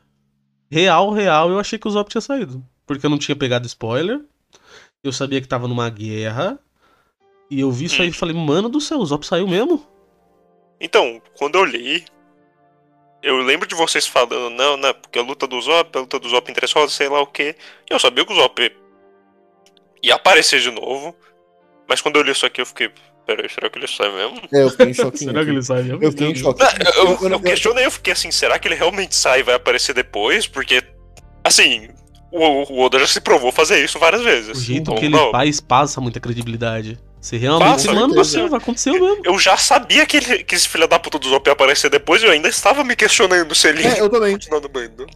Real, real, eu achei que o Zop tinha saído. Porque eu não tinha pegado spoiler. Eu sabia que tava numa guerra. E eu vi isso aí e falei, mano do céu, o Zop saiu mesmo? Então, quando eu li, eu lembro de vocês falando, não, né, porque a luta do Zop, a luta do Zop rodas, sei lá o que. E eu sabia que o Zop ia aparecer de novo. Mas quando eu li isso aqui, eu fiquei, peraí, será que ele sai mesmo? É, eu fiquei em choque. Será que ele sai mesmo? Eu fiquei em choque. Não, eu, eu, Eu- eu- questionei, eu fiquei assim, será que ele realmente sai e vai aparecer depois? Porque, assim, o, o Oda já se provou fazer isso várias vezes. O jeito Então, que ele não, faz passa muita credibilidade. Você realmente. Passa, mano do céu, aconteceu mesmo. Eu já sabia que, ele, que esse filho da puta do Zop ia aparecer depois e eu ainda estava me questionando se ele É, eu também. continuar no bando.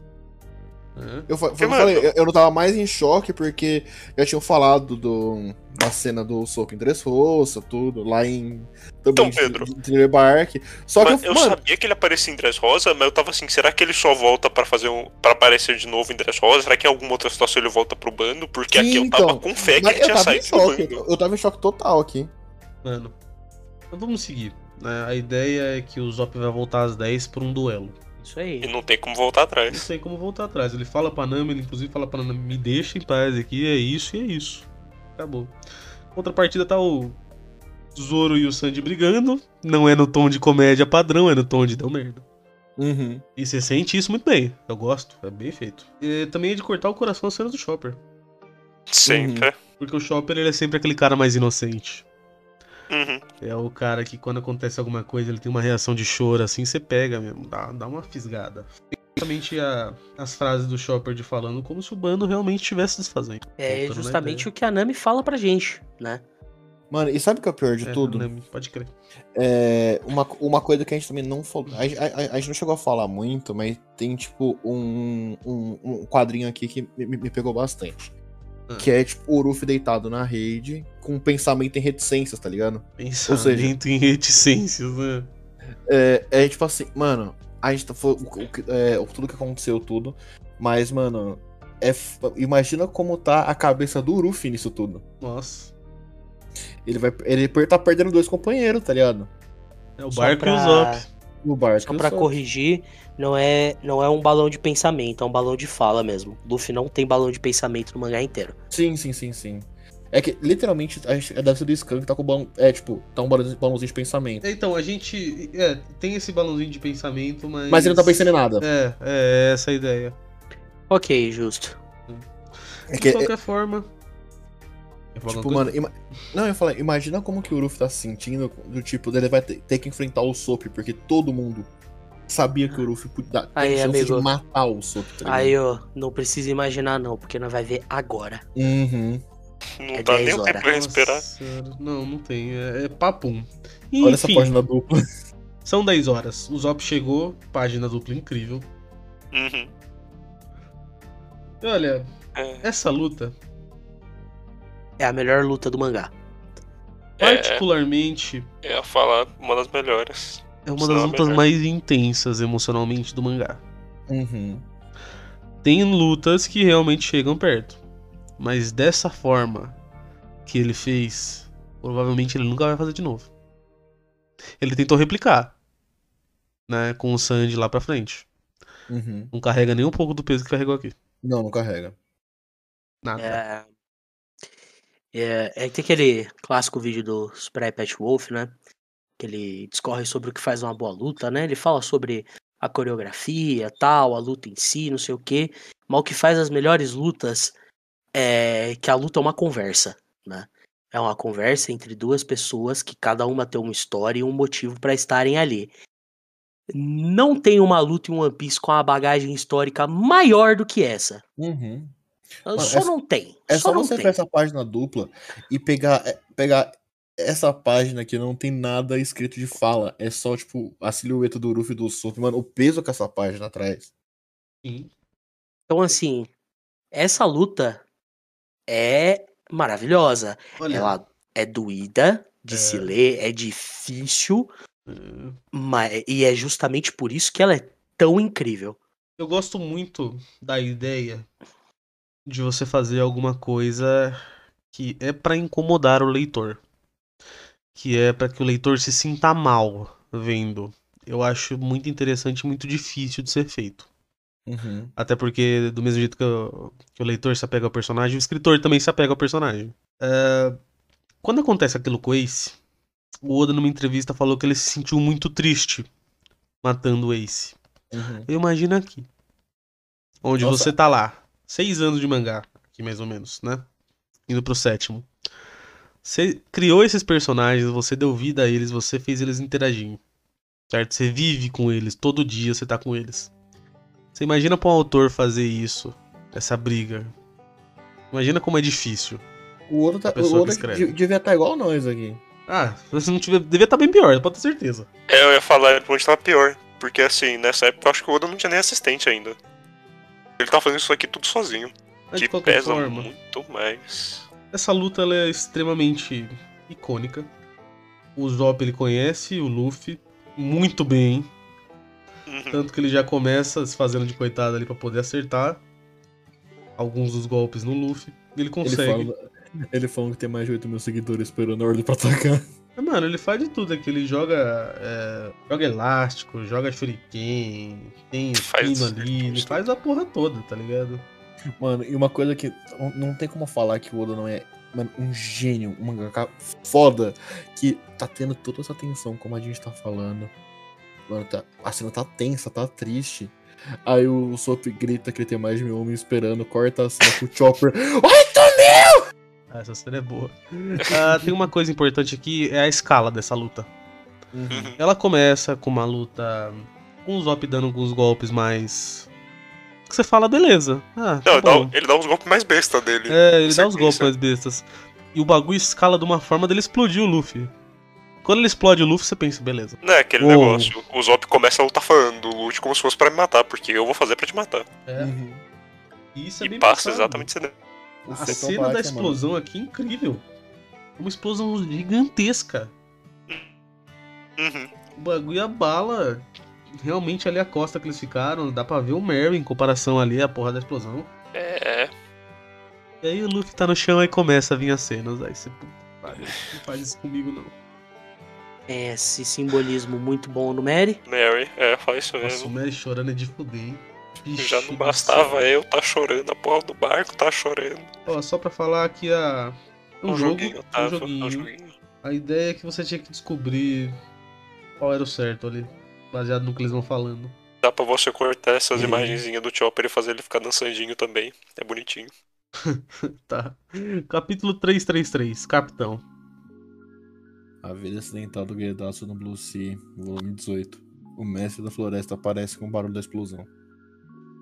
É. Eu, fa- eu falei, eu, eu não tava mais em choque porque já tinham falado do, da cena do soco em Dressrosa, tudo, lá em. Também Então, Pedro. de, de Thriller Bark. Só que Mas eu, eu mano, sabia que ele aparecia em Dress Rosa, mas eu tava assim, será que ele só volta pra fazer um. para aparecer de novo em Dress Rosa? Será que em alguma outra situação ele volta pro bando? Porque Sim, aqui eu tava então. com fé que ele eu tinha saído do choque. bando. Eu tava em choque total aqui. Mano, mas vamos seguir. né? A ideia é que o Zop vai voltar às 10 por um duelo. Isso aí. E não tem como voltar Não atrás. sei como voltar atrás. Ele fala pra Nami, ele inclusive fala pra Nami, me deixa em paz aqui, é isso e é isso. Acabou. Outra partida tá o Zoro e o Sandy brigando. Não é no tom de comédia padrão, é no tom de deu merda. Uhum. E você sente isso muito bem. Eu gosto, é bem feito. E também é de cortar o coração as cenas do Chopper. Sempre. Porque o Chopper ele é sempre aquele cara mais inocente. Uhum. É o cara que quando acontece alguma coisa ele tem uma reação de choro assim, você pega mesmo, dá, dá uma fisgada. Justamente a- as frases do Chopper de falando como se o bando realmente estivesse desfazendo. É na justamente o que a Nami fala pra gente, né? Mano, e sabe o que é o pior de É, tudo? né, Pode crer. É, uma, uma coisa que a gente também não falou. A, a- a gente não chegou a falar muito, mas tem, tipo, um, um, um quadrinho aqui que me- me pegou bastante. Ah. Que é, tipo, o Ruff deitado na rede, com um pensamento em reticências, tá ligado? Pensamento em reticências, né? É, é tipo assim, mano, a gente tá. Foi, o, o que- é, tudo que aconteceu, tudo. Mas, mano, é, imagina como tá a cabeça do Ruff nisso tudo. Nossa. Ele vai. Ele tá perdendo dois companheiros, tá ligado? É o barco e o Zop. No barco. Só pra corrigir, não é, não é um balão de pensamento, é um balão de fala mesmo. Luffy não tem balão de pensamento no mangá inteiro. Sim, sim, sim, sim. É que, literalmente, a gente deve ser do Scan que tá com o balão. É, tipo, tá um balão- balãozinho de pensamento. Então, a gente. É, tem esse balãozinho de pensamento, mas. Mas ele não tá pensando em nada. É, é essa a ideia. Ok, justo. É De que, é, qualquer forma. Tipo, mano, ima- não, eu falar, imagina como que o Luffy tá se sentindo, do tipo, dele vai ter, ter que enfrentar o Sop, porque todo mundo sabia que o Luffy podia, tem Aí, chance amigo. de matar o Sop, tá? Aí, ó, não precisa imaginar não, porque não vai ver agora. Uhum. Não É dá 10 nem o tempo pra respirar. Não, não tem. É, é papum. Olha essa Enfim, página dupla. são 10 horas. O Zop chegou, página dupla incrível. Uhum. Olha, É, essa luta, É a melhor luta do mangá. É. particularmente, eu ia falar uma das melhores. é uma das a lutas melhor. mais intensas emocionalmente do mangá. Uhum. Tem lutas que realmente chegam perto. Mas dessa forma que ele fez, provavelmente ele nunca vai fazer de novo. Ele tentou replicar, né, com o Sandy lá pra frente. Uhum. Não carrega nem um pouco do peso que carregou aqui. Não, não carrega. Nada. É, é, é, tem aquele clássico vídeo do Spray Pet Wolf, né? Que ele discorre sobre o que faz uma boa luta, né? Ele fala sobre a coreografia, tal, a luta em si, não sei o quê. Mas o que faz as melhores lutas é que a luta é uma conversa, né? É uma conversa entre duas pessoas que cada uma tem uma história e um motivo pra estarem ali. Não tem uma luta em One Piece com uma bagagem histórica maior do que essa. Uhum. Só é- não tem. É só só não você tem. ver essa página dupla e pegar, é, pegar essa página que não tem nada escrito de fala. É só, tipo, a silhueta do Luffy e do Sop. Mano, o peso que essa página traz. Sim. Então, assim, essa luta é maravilhosa. Olha, Ela é doída de É. se ler, é difícil, é, mas, e é justamente por isso que ela é tão incrível. eu gosto muito da ideia de você fazer alguma coisa que é pra incomodar o leitor. Que é pra que o leitor se sinta mal vendo. Eu acho muito interessante e muito difícil de ser feito. Uhum. Até porque, do mesmo jeito que o, que o leitor se apega ao personagem, o escritor também se apega ao personagem. É, quando acontece aquilo com o Ace, o Oda, numa entrevista, falou que ele se sentiu muito triste matando o Ace. Uhum. Eu imagino aqui. Onde Nossa. você tá lá, seis anos de mangá, aqui mais ou menos, né? Indo pro sétimo. Você criou esses personagens, você deu vida a eles, você fez eles interagirem. Certo? Você vive com eles, todo dia você tá com eles. Você imagina pra um autor fazer isso, essa briga. Imagina como é difícil. O outro tá, o outro devia estar igual nós aqui. Ah, se você não tiver. Devia estar bem pior, pode ter certeza. É, eu ia falar, ele provavelmente tava pior. Porque assim, nessa época eu acho que o Oda não tinha nem assistente ainda. Ele tá fazendo isso aqui tudo sozinho. Mas que de qualquer pesa forma, muito mais. essa luta ela é extremamente icônica. O Zop ele conhece o Luffy muito bem, Uhum. tanto que ele já começa se fazendo de coitado ali pra poder acertar alguns dos golpes no Luffy. Ele Ele consegue. fala, ele falando que tem mais de 8 mil seguidores esperando a ordem pra atacar. Mano, ele faz de tudo aqui. Ele joga. é, joga elástico, joga shuriken, tem Faz pino ali, ele faz a porra toda, tá ligado? Mano, e uma coisa que não- tem como falar que o Oda não é mano, um gênio, um mangaka foda, que tá tendo toda essa tensão, como a gente tá falando. Mano, tá, a cena tá tensa, tá triste. Aí o Sop grita que ele tem mais de mil homens esperando, corta a cena com o Chopper. Ah, essa cena é boa. Ah, tem uma coisa importante aqui, é a escala dessa luta. Uhum. Ela começa com uma luta com o Zop dando alguns golpes mais. Que você fala, beleza. Ah, tá Não, ele dá, bom. ele dá os golpes mais besta dele. É, ele dá os Sequência. golpes mais bestas. E o bagulho escala de uma forma dele explodir o Luffy. Quando ele explode o Luffy, você pensa, beleza. Não é aquele Uou. negócio. O Zop começa a lutar falando, lute como se fosse pra me matar, porque eu vou fazer pra te matar. É. Uhum. E isso é e bem passa pensado. exatamente isso. A é um cena da baita, explosão aqui é incrível. Uma explosão gigantesca. Uhum. O bagulho abala realmente ali a costa que eles ficaram. Dá pra ver o Mary em comparação ali à porra da explosão. É. E aí o Luffy tá no chão e começa a vir as cenas. Aí você, puta, que pariu, não faz isso comigo não. É, Esse simbolismo muito bom no Mary. Mary, é, faz isso Nossa, o mesmo. Mary chorando é de fuder, hein? Já Vixe não bastava eu tá chorando, a porra do barco tá chorando. Ó, só pra falar que a. É um, jogo, joguinho, é tá? um joguinho. É um joguinho. A ideia é que você tinha que descobrir qual era o certo ali, baseado no que eles vão falando. Dá pra você cortar essas Uhum. imagenzinhas do Chopper e fazer ele ficar dançandinho também. É bonitinho. Tá. Capítulo 333, Capitão. A vida acidental do Gedatsu no Blue Sea, volume 18. O mestre da floresta aparece com o barulho da explosão.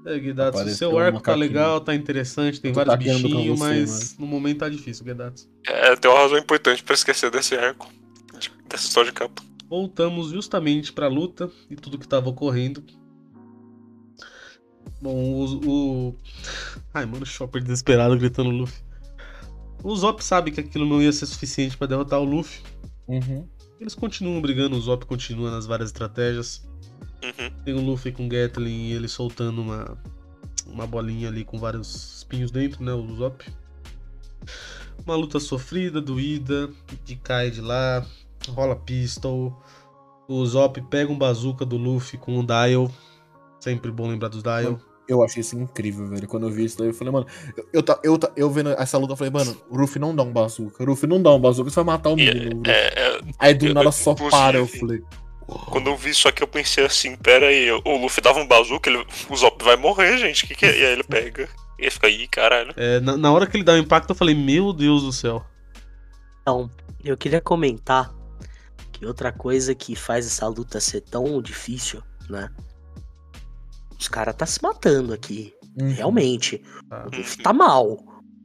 É, Apareceu seu arco tá legal, tá interessante, tem vários bichinhos, mas no momento tá difícil, Guidatsu. É, tem uma razão importante pra esquecer desse arco. de- dessa história de capa. Voltamos justamente pra luta e tudo que tava ocorrendo. Bom, o. o... Ai, mano, o Chopper desesperado gritando Luffy. O Zop sabe que aquilo não ia ser suficiente pra derrotar o Luffy. Uhum. Eles continuam brigando, o Zop continua nas várias estratégias. Uhum. Tem o Luffy com o Gatling e ele soltando uma, uma bolinha ali com vários espinhos dentro, né? O Zop. Uma luta sofrida, doída, que cai de lá, rola pistol. O Zop pega um bazooka do Luffy com um dial. Sempre bom lembrar dos dial. Eu achei isso incrível, velho. Quando eu vi isso daí, eu falei, mano, eu, eu, ta- eu, ta- eu vendo essa luta, eu falei, mano, o Ruffy não dá um bazooka. O Ruffy não dá um bazooka, você vai matar o menino. Ruffy. é, é, Aí do eu- nada eu- só para, eu falei. Quando eu vi isso aqui, eu pensei assim: pera aí, o Luffy dava um bazuca, ele, o Zop vai morrer, gente. Que que é? E aí ele pega. E aí fica, ih, caralho. É, na, na hora que ele dá o impacto, eu falei, meu Deus do céu. Então, eu queria comentar que outra coisa que faz essa luta ser tão difícil, né? Os caras tá se matando aqui. Uhum. Realmente. O Luffy tá mal.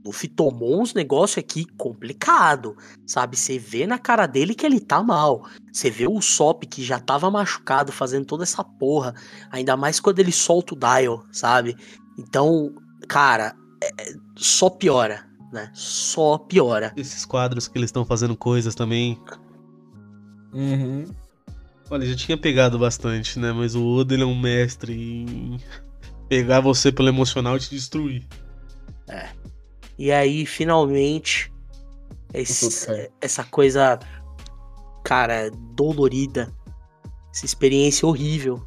O Luffy tomou uns negócios aqui complicado, sabe? Você vê na cara dele que ele tá mal. Você vê o Sop que já tava machucado fazendo toda essa porra. Ainda mais quando ele solta o Dial, sabe? Então, cara, é- é- só piora, né? Só piora. Esses quadros que eles estão fazendo coisas também. Uhum. Olha, já tinha pegado bastante, né? Mas o Oda ele é um mestre em pegar você pelo emocional e te destruir. E aí, finalmente, esse- Tudo cai. essa coisa, cara, dolorida, essa experiência horrível,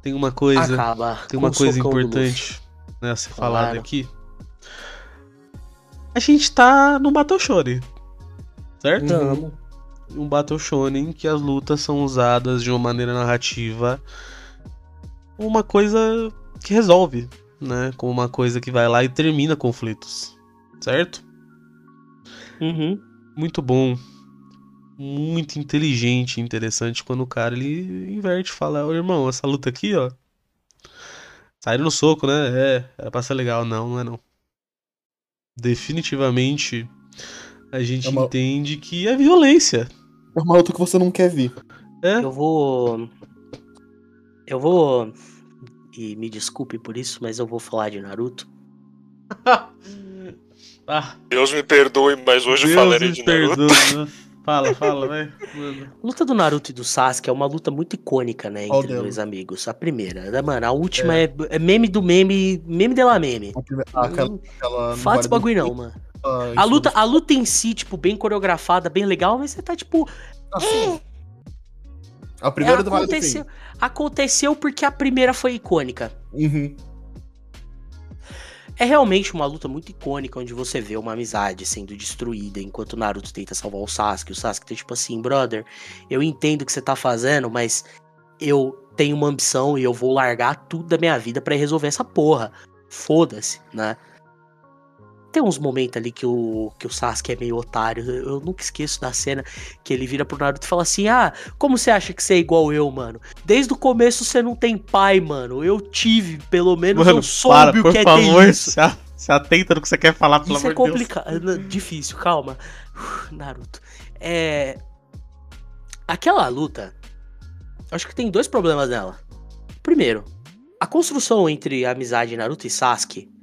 Tem uma coisa, acaba. tem uma coisa importante né, a ser falada Claro. aqui. A gente tá no Battle Shonen, certo? Tamo. Um Battle Shonen que as lutas são usadas de uma maneira narrativa, uma coisa que resolve, né? Como uma coisa que vai lá e termina conflitos, certo? Uhum. muito bom, muito inteligente e interessante quando o cara ele inverte e fala, ô irmão, essa luta aqui, ó, saíram no soco, né? É, era pra ser legal, não, não é não. Definitivamente a gente É uma- entende que é violência. É uma luta que você não quer ver. É, Eu vou. Eu vou e me desculpe por isso, mas eu vou falar de Naruto. ah, Deus me perdoe, mas hoje eu Deus falarei de Naruto. perdoa. né? Fala, fala. Mano. A luta do Naruto e do Sasuke é uma luta muito icônica, né? Entre delas? dois amigos. A primeira, né, mano? A última é, é meme do meme, meme de la meme. Ah, aquela, aquela não Fala vale bagulho não, mano. ah, A luta, a luta em si, tipo, bem coreografada, bem legal, mas você tá, tipo, Assim, a primeira do vale do aconteceu, aconteceu porque a primeira foi icônica. Uhum. É realmente uma luta muito icônica, onde você vê uma amizade sendo destruída, enquanto o Naruto tenta salvar o Sasuke. O Sasuke tá tipo assim, brother, eu entendo o que você tá fazendo, mas eu tenho uma ambição e eu vou largar tudo da minha vida pra resolver essa porra. Foda-se, né? Tem uns momentos ali que o, que o Sasuke é meio otário. Eu, nunca esqueço da cena que ele vira pro Naruto e fala assim: Ah, como você acha que você é igual eu, mano? Desde o começo você não tem pai, mano. Eu tive, pelo menos Mano, eu soube para, o por que é favor, ter isso. se, se atenta no que você quer falar, pelo Isso é amor de Deus. complicado. Difícil, calma. Uf, Naruto. É. Aquela luta. Acho que tem dois problemas nela. Primeiro, a construção entre a amizade Naruto e Sasuke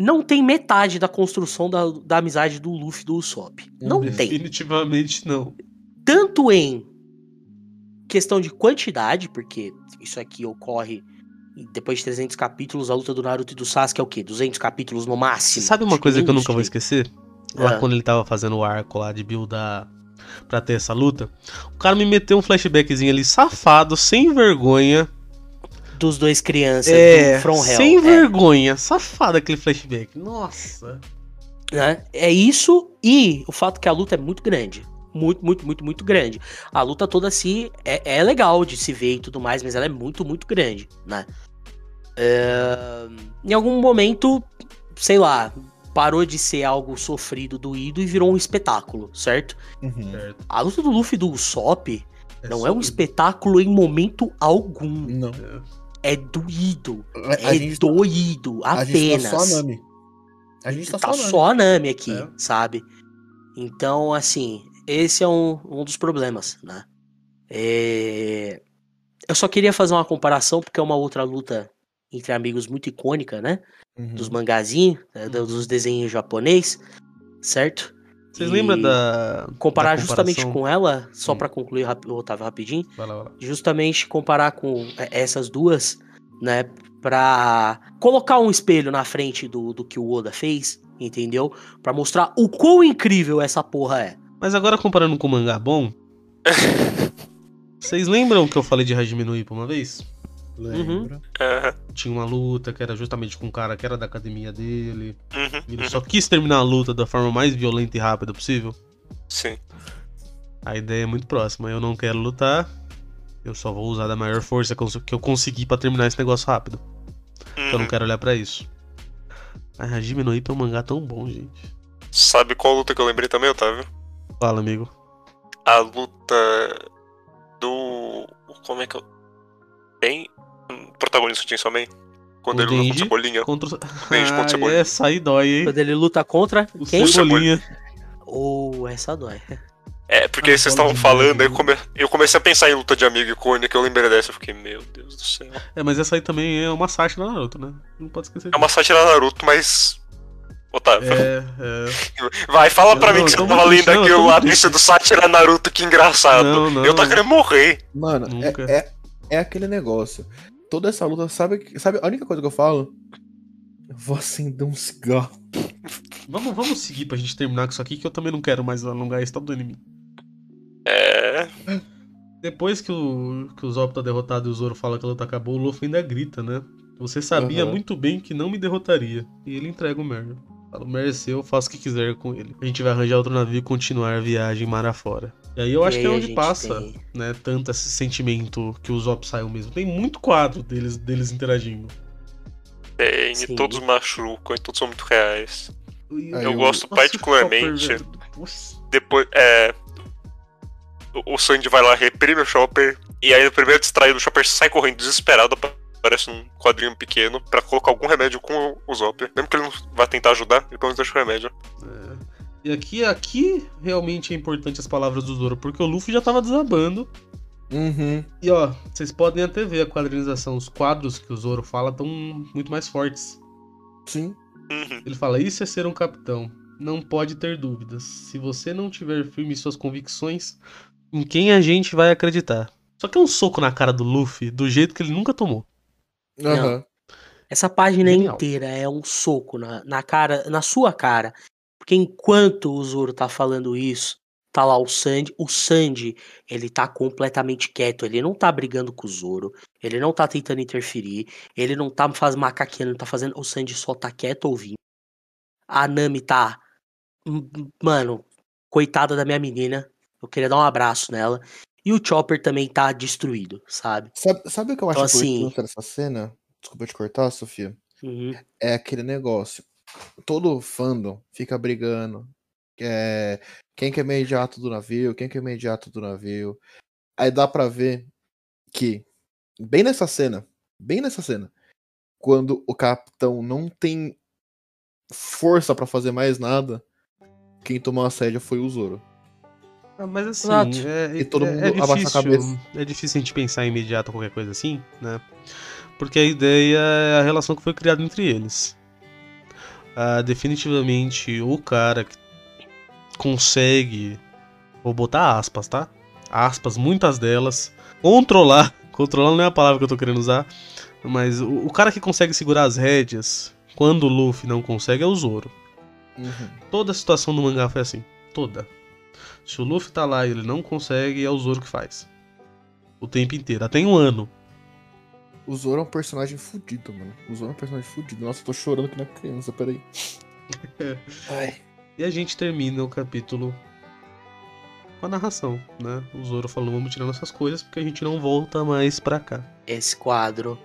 não tem metade da construção da, da amizade do Luffy do Usopp. Não tem. Definitivamente não. Tanto em questão de quantidade, porque isso aqui ocorre depois de 300 capítulos, a luta do Naruto e do Sasuke é o quê? 200 capítulos no máximo? sabe uma Acho coisa que eu nunca vou esquecer? Lá Ah. quando ele tava fazendo o arco lá de buildar pra ter essa luta, o cara me meteu um flashbackzinho ali safado, sem vergonha. Dos dois crianças É, do From Hell. sem é, vergonha, safado aquele flashback. Nossa. né? É isso e o fato que a luta é muito grande. Muito, muito, muito, muito grande. A luta toda assim é, é legal de se ver e tudo mais, mas ela é muito, muito grande, né? É, Em algum momento, sei lá, parou de ser algo sofrido, doído e virou um espetáculo, certo? Uhum. Certo. A luta do Luffy e do Usopp não é um espetáculo em momento algum. Não. É doído. A, a é gente, doído. a gente Apenas. tá só a Nami. A gente tá, tá só a Nami. só a Nami aqui, É. sabe? Então, assim, esse é um, um dos problemas, né? É, Eu só queria fazer uma comparação, porque é uma outra luta entre amigos muito icônica, né? Uhum. Dos mangazinhos, né? do- dos desenhos japonês, certo? Vocês lembram da. Comparar da justamente com ela, só pra concluir, Otávio, rapidinho, Vai lá, vai lá. justamente comparar com é, essas duas, né, Pra colocar um espelho na frente do, do que o Oda fez, entendeu? Pra mostrar o quão incrível essa porra é. Mas agora comparando com o mangá bom. Vocês lembram que eu falei de Hajime no Ippo uma vez? Lembro. Aham. Tinha uma luta que era justamente com um cara que era da academia dele. Uhum. Ele uhum. só quis terminar a luta da forma mais violenta e rápida possível. Sim. A ideia é muito próxima. Eu não quero lutar. Eu só vou usar da maior força que eu- conseguir pra terminar esse negócio rápido. Eu não Uhum. quero olhar pra isso. A Hajime no Ippo é um mangá tão bom, gente. Sabe qual luta que eu lembrei também, Otávio? Fala, amigo. A luta do. Como é que eu. Tem. Protagonista de Chainsaw Man? Quando O ele luta Denji com Cebolinha. Contra... o- Denji contra Ah, Cebolinha. essa aí dói, hein? Quando ele luta contra O quem? Cebolinha. Ou essa dói. É, porque Ah, vocês estavam de falando, eu, come- eu comecei a pensar em luta de amigo icônica, eu lembrei dessa, eu fiquei, meu Deus do céu. É, mas essa aí também é uma sátira da Naruto, né? Não pode esquecer É uma sátira Naruto, mas. Otávio, É, é. vai, fala Eu pra mim não, que você tava muito lendo triste, não, aqui tô o triste. do sátira Naruto, que engraçado. Não, não. Eu tô querendo morrer. Mano, é, é, é aquele negócio. Toda essa luta, sabe, sabe a única coisa que eu falo? Eu vou acender um cigarro. Vamos, vamos seguir pra gente terminar com isso aqui, que eu também não quero mais alongar esse top do inimigo. É. Depois que o, que o Zop tá derrotado e o Zoro fala que a luta acabou, o Luffy ainda grita, né? Você sabia Aham. muito bem que não me derrotaria. E ele entrega o Mer. Fala, o Mer é seu, faça o que quiser com ele. A gente vai arranjar outro navio e continuar a viagem mar afora. E aí eu acho E que é aí onde passa, tem- né, tanto esse sentimento que o Zop saiu mesmo. Tem muito quadro deles, deles interagindo. Tem, Sim. e todos machucam, e todos são muito reais. E- Aí Eu eu- gosto Nossa, particularmente. Depois, é. O, Sandy vai lá, reprime o Chopper, e aí no primeiro distraído, o Chopper sai correndo desesperado, aparece um quadrinho pequeno, pra colocar algum remédio com o, o Zop. Mesmo que ele não vá tentar ajudar, ele pelo menos deixa o remédio. É. E aqui, aqui realmente é importante as palavras do Zoro, porque o Luffy já tava desabando. Uhum. E ó, vocês podem até ver a quadrinização. Os quadros que o Zoro fala estão muito mais fortes. Sim. Uhum. Ele fala: Isso é ser um capitão. Não pode ter dúvidas. Se você não tiver firme em suas convicções, em quem a gente vai acreditar? Só que é um soco na cara do Luffy do jeito que ele nunca tomou. Aham. Essa página Genial. inteira é um soco na, na cara, na sua cara. Porque enquanto o Zoro tá falando isso, tá lá o Sandy. O Sandy, ele tá completamente quieto. Ele não tá brigando com o Zoro. Ele não tá tentando interferir. Ele não tá fazendo macaqueando, não tá fazendo. O Sandy só tá quieto ouvindo. A Nami tá. Mano, coitada da minha menina. Eu queria dar um abraço nela. E o Chopper também tá destruído, sabe? Sabe, sabe o que eu acho Então, assim- importante nessa cena? Desculpa te cortar, Sofia. Uhum. É aquele negócio. Todo fandom fica brigando. É, quem que é imediato do navio, quem que é imediato do navio. Aí dá pra ver que, bem nessa cena, bem nessa cena, quando o capitão não tem força pra fazer mais nada, quem tomou a sédia foi o Zoro. Ah, mas assim, Exato. é, E todo é- mundo é a difícil, cabeça. é difícil a gente pensar em imediato qualquer coisa assim, né? Porque a ideia é a relação que foi criada entre eles. Ah, definitivamente, o cara que consegue, vou botar aspas, tá? Aspas, muitas delas, controlar, controlar não é a palavra que eu tô querendo usar, mas o, o cara que consegue segurar as rédeas quando o Luffy não consegue é o Zoro. Uhum. Toda a situação do mangá foi assim. Toda. Se o Luffy tá lá e ele não consegue, é o Zoro que faz. O tempo inteiro. Até em um ano. O Zoro é um personagem fudido, mano. O Zoro é um personagem fudido. Nossa, eu tô chorando que na criança, peraí. Ai. E a gente termina o capítulo com a narração, né? O Zoro falando, vamos tirar nossas coisas porque a gente não volta mais pra cá. Esse quadro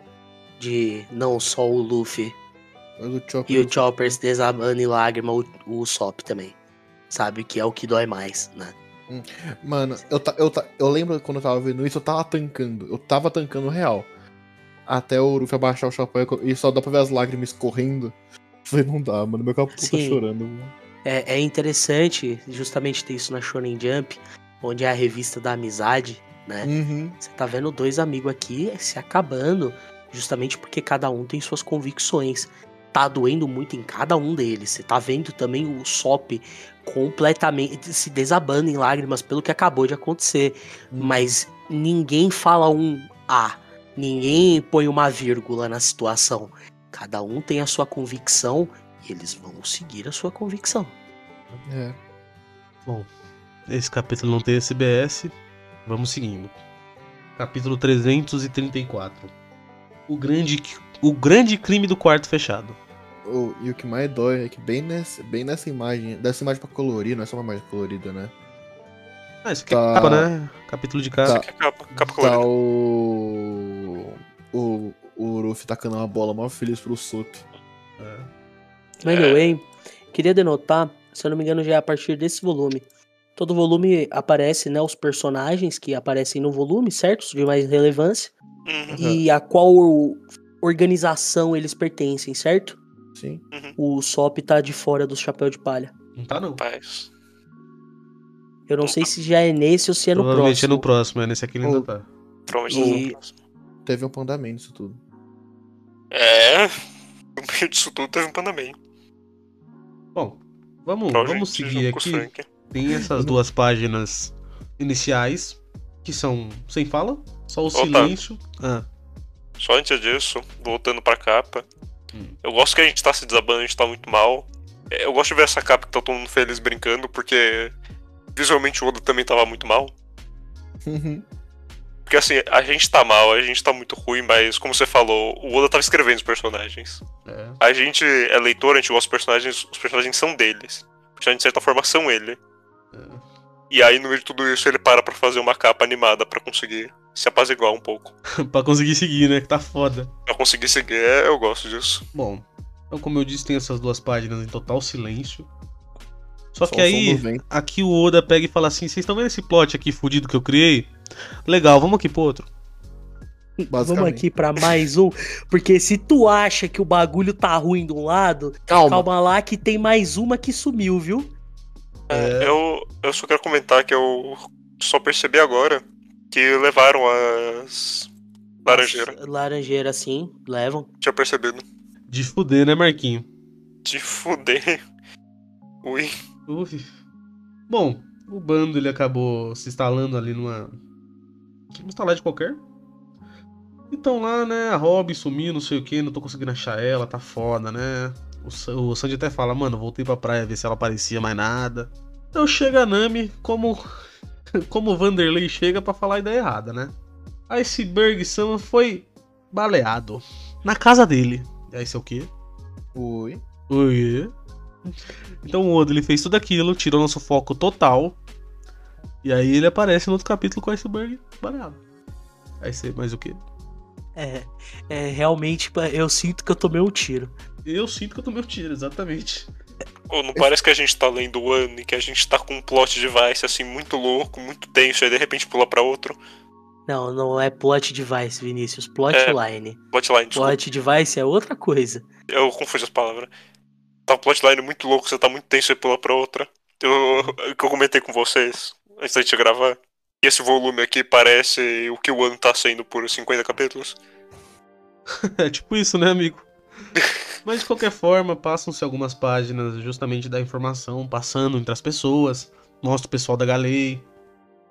de não só o Luffy Mas o Chopper. e o Chopper se desabando em lágrima, o, o Sop também. Sabe? Que é o que dói mais, né? Mano, eu, ta- eu, ta- eu lembro quando eu tava vendo isso, eu tava tancando. Eu tava tancando real. Até o Luffy abaixar o chapéu e só dá pra ver as lágrimas escorrendo. Falei, não dá, mano. Meu capô tá chorando. mano. É, é interessante justamente ter isso na Shonen Jump, onde é a revista da amizade, né? Uhum. Você tá vendo dois amigos aqui se acabando, justamente porque cada um tem suas convicções. Tá doendo muito em cada um deles. Você tá vendo também o Sop completamente se desabando em lágrimas pelo que acabou de acontecer. Mas ninguém fala um A. Ninguém põe uma vírgula na situação. Cada um tem a sua convicção e eles vão seguir a sua convicção. É. Esse capítulo não tem SBS. Vamos seguindo. Capítulo 334. O grande, o grande crime do quarto fechado. O- e o que mais dói é que bem nessa, bem nessa imagem, dessa imagem pra colorir, não é só uma imagem colorida, né? Ah, isso aqui é Tá. capa, né? Capítulo de capa. Tá. Que capa, capa Tá colorida. o. O, o Luffy tacando uma bola mó feliz pro Sop. É. Anyway, queria denotar, se eu não me engano, já é a partir desse volume. Todo volume aparece, né, os personagens que aparecem no volume, certos? De mais relevância. Uhum. E a qual organização eles pertencem, certo? Sim. O Sop tá de fora do chapéu de palha. Não tá, não. Rapaz. Eu não sei se já é nesse ou se é no Provavelmente próximo. é no próximo, é nesse aqui ele ainda tá. Provavelmente E- é o próximo. Teve um pandamento isso tudo. É. No meio disso tudo teve um Pandaman. Bom, vamos, Provavelmente vamos seguir com os aqui. Tem essas duas páginas iniciais, que são sem fala, só o Opa. silêncio. Ah, Só antes disso, voltando pra capa. Hum. Eu gosto que a gente tá se desabando, a gente tá muito mal. É, Eu gosto de ver essa capa que tá todo mundo feliz brincando, porque visualmente o Oda também tava muito mal. Porque assim, a gente tá mal, a gente tá muito ruim, mas como você falou, o Oda tava escrevendo os personagens. é. A gente é leitor, a gente gosta dos personagens, os personagens são deles. Os personagens, de certa forma, são ele. É. E aí, no meio de tudo isso, ele para pra fazer uma capa animada pra conseguir se apaziguar um pouco. pra conseguir seguir, né? Que tá foda. Pra conseguir seguir, é, eu gosto disso. Bom, então como eu disse, tem essas duas páginas em total silêncio. Só, Só que aí, aqui o Oda pega e fala assim: vocês estão vendo esse plot aqui fudido que eu criei? Legal, vamos aqui pro outro. Vamos aqui pra mais um. Porque se tu acha que o bagulho tá ruim de um lado, Calma. calma lá que tem mais uma que sumiu, viu? É, Eu, eu só quero comentar que eu só percebi agora Que levaram as. Laranjeira. Laranjeira, sim, levam. Tinha percebido. De fuder, né, Marquinho? De fuder. Ui. Ui. Bom, o bando ele acabou se instalando ali numa. Uma estalagem qualquer. Então lá, né, a Robin sumiu, não sei o que, não tô conseguindo achar ela, tá foda, né? O, o Sanji até fala, mano, voltei pra praia ver se ela aparecia mais nada. Então chega a Nami, como, como o Vanderlei chega pra falar a ideia errada, né? Iceberg Sama foi baleado na casa dele. E aí, isso é o quê? Oi. Oi. Então o Oda ele fez tudo aquilo, tirou nosso foco total. E aí ele aparece no outro capítulo com o iceberg baleado. Aí você, mais o quê? É, é, realmente eu sinto que eu tomei um tiro. Eu sinto que eu tomei o tiro, exatamente. Ô, não parece que a gente tá lendo o ano e que a gente tá com um plot device assim muito louco, muito tenso, aí de repente pula pra outro. Não, não é plot device, Vinícius. Plotline. Plotline, desculpa. Plot device é outra coisa. Eu confuso as palavras. Tá um plotline muito louco, você tá muito tenso e pula pra outra. Eu, o que eu comentei com vocês antes da gente gravar. E esse volume aqui parece o que o ano tá sendo por 50 capítulos. É tipo isso, né, amigo? Mas de qualquer forma, passam-se algumas páginas justamente da informação, passando entre as pessoas, mostra o pessoal da Galei,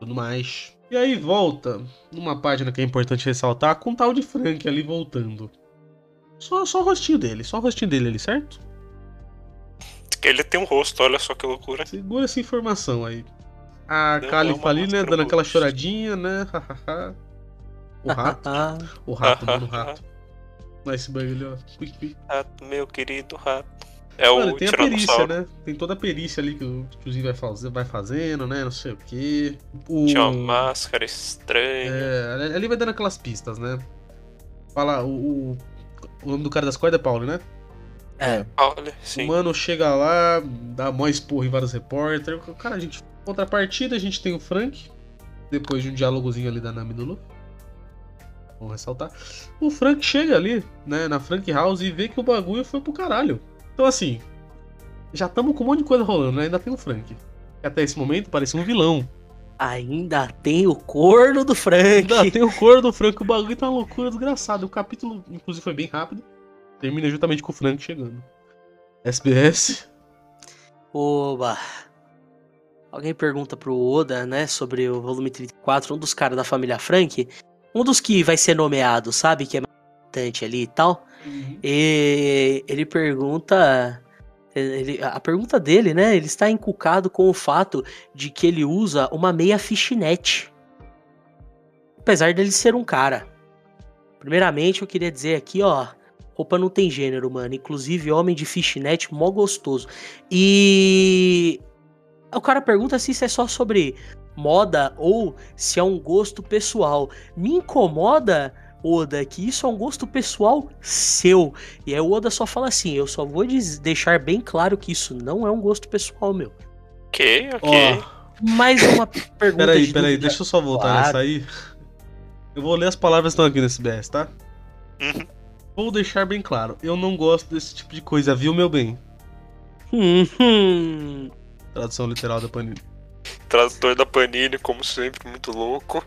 tudo mais. E aí volta, numa página que é importante ressaltar, com o tal de Frank ali voltando. Só, só o rostinho dele, só o rostinho dele ali, certo? Ele tem um rosto, olha só que loucura. Segura essa informação aí. A Não, Califa é uma ali, né, dando aquela choradinha, né? o rato, o rato, dando rato. No iceberg ali, ó. Rato, meu querido rato. É Mano, o tem a perícia, né? Tem toda a perícia ali que o tiozinho vai, faz- vai fazendo, né? Não sei o quê. O... Tinha uma máscara estranha. É, ali- vai dando aquelas pistas, né? Fala, o, o, o nome do cara das cordas é Paulo, né? é. Olha, O sim. mano chega lá, dá mó esporro em vários repórteres. Cara, a gente. Contrapartida, a gente tem o Frank. Depois de um diálogozinho ali da Nami e do Luffy. Vamos ressaltar. O Frank chega ali, né, na Frank House e vê que o bagulho foi pro caralho. Então, assim. Já estamos com um monte de coisa rolando, né? Ainda tem o Frank. Que até esse momento parecia um vilão. Ainda tem o corno do Frank. Ainda tem o cor do Frank, o bagulho tá uma loucura desgraçada. O capítulo, inclusive, foi bem rápido. Termina justamente com o Frank chegando. SBS. Oba. Alguém pergunta pro Oda, né, sobre o volume 34, um dos caras da família Frank, um dos que vai ser nomeado, sabe, que é mais importante ali e tal. E ele pergunta. ele- a pergunta dele, né? Ele está encucado com o fato de que ele usa uma meia fishnet. Apesar dele ser um cara. Primeiramente, eu queria dizer aqui, ó. Roupa não tem gênero, mano. Inclusive, homem de fishnet, mó gostoso. E. O cara pergunta se isso é só sobre moda ou se é um gosto pessoal. Me incomoda Oda, que isso é um gosto pessoal seu. E aí o Oda só fala assim: eu só vou deixar bem claro que isso não é um gosto pessoal meu. Ok, ok. Ó, Mais uma pergunta peraí, de peraí, deixa eu só voltar Claro. nessa aí. Eu vou ler as palavras que estão aqui nesse SBS, tá? Uhum. Vou deixar bem claro, eu não gosto desse tipo de coisa, viu, meu bem? Hum, Tradução literal da Panini. Tradutor da Panini, como sempre, muito louco.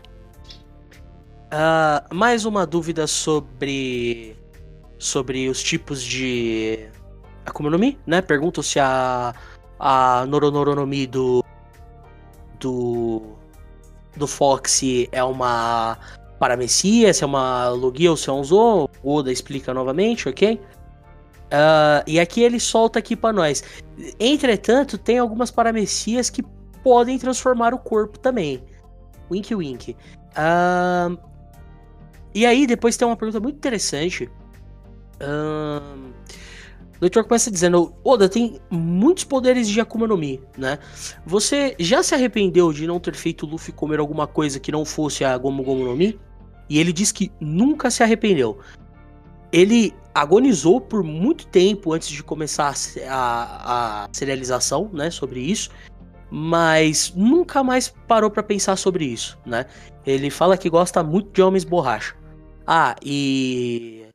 ah, mais uma dúvida sobre sobre os tipos de Akuma no Mi, né? Perguntam se a a Noronoronomi do do do Fox é uma paramecia, se é uma Logia ou se é um Zo. O Oda explica novamente, ok? Ah, e aqui ele solta aqui pra nós. Entretanto, tem algumas paramecias que podem transformar o corpo também. Wink wink. Ahn, e aí, depois tem uma pergunta muito interessante. Ahn, o leitor começa dizendo: Oda tem muitos poderes de Akuma no Mi, né? Você já se arrependeu de não ter feito o Luffy comer alguma coisa que não fosse a Gomu Gomu no Mi? E ele diz que nunca se arrependeu. Ele agonizou por muito tempo antes de começar a a, serialização, né, sobre isso, mas nunca mais parou pra pensar sobre isso, né? Ele fala que gosta muito de homens borracha. Ah, e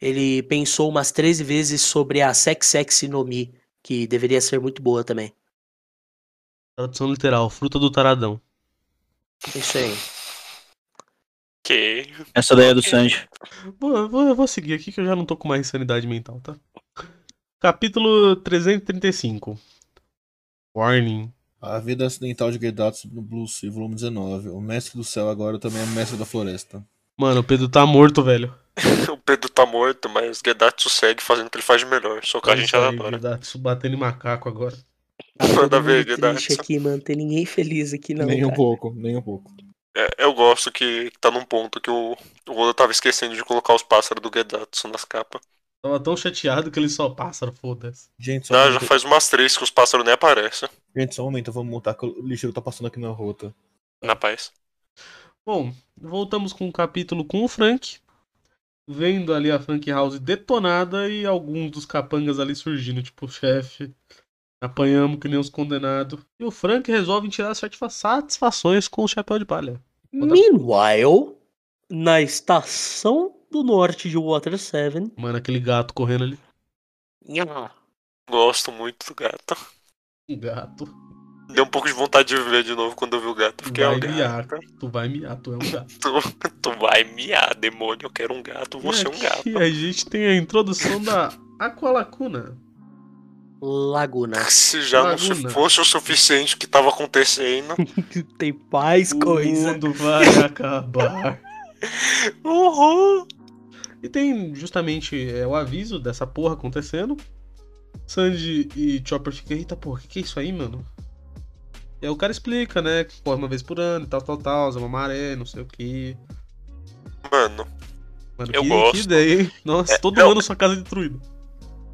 ele pensou umas 13 vezes sobre a Sex Sexy no Mi, que deveria ser muito boa também. Tradução literal, fruta do taradão. Isso aí. Ok. Essa daí é do Sanji. Vou, eu vou, eu vou seguir aqui que eu já não tô com mais sanidade mental, tá? Capítulo 335. Warning. A vida acidental de Gedatsu no Blue Sea, volume 19. O mestre do céu agora também é mestre da floresta. Mano, o Pedro tá morto, velho. O Pedro tá morto, mas Gedatsu segue fazendo o que ele faz de melhor. Só que a gente adora. Gedatsu batendo em macaco agora. Tá Manda todo ver, Gedatsu. aqui, mano. Tem ninguém feliz aqui, não. nem um cara. pouco, nem um pouco. É, eu gosto que tá num ponto que o, o Oda tava esquecendo de colocar os pássaros do Gedatsu nas capas. Tava tão chateado que ele só pássaro, foda-se. Gente, só um Ah, já faz umas três que os pássaros nem aparecem. gente, só um momento, vamos montar que o lixeiro tá passando aqui na rota. Na paz. Bom, voltamos com o capítulo com o Frank. Vendo ali a Frank House detonada e alguns dos capangas ali surgindo, tipo, chefe. Apanhamos que nem os condenados. E o Frank resolve tirar satisfa- satisfações com o chapéu de palha. Meanwhile, na estação do norte de Water 7. Mano, aquele gato correndo ali. Gosto muito do gato. Um gato. Deu um pouco de vontade de ver de novo quando eu vi o gato. Fiquei, vai ó, gato. miar. Tu vai miar, tu é um gato. Tu, tu vai miar, demônio. Eu quero um gato, você é um gato. E a gente tem a introdução da Aqualacuna. Laguna. Se já não se Laguna. fosse o suficiente o que tava acontecendo. Tem mais O coisa. mundo vai acabar. Uhul! E tem justamente é, o aviso dessa porra acontecendo. Sandy e Chopper ficam, eita porra, que que é isso aí, mano? E aí o cara explica, né, que corre uma vez por ano e tal, tal, tal, é uma maré, não sei o que. Mano, Mano, Eu que, gosto. que ideia, hein? Nossa, É, todo não. ano sua casa destruída.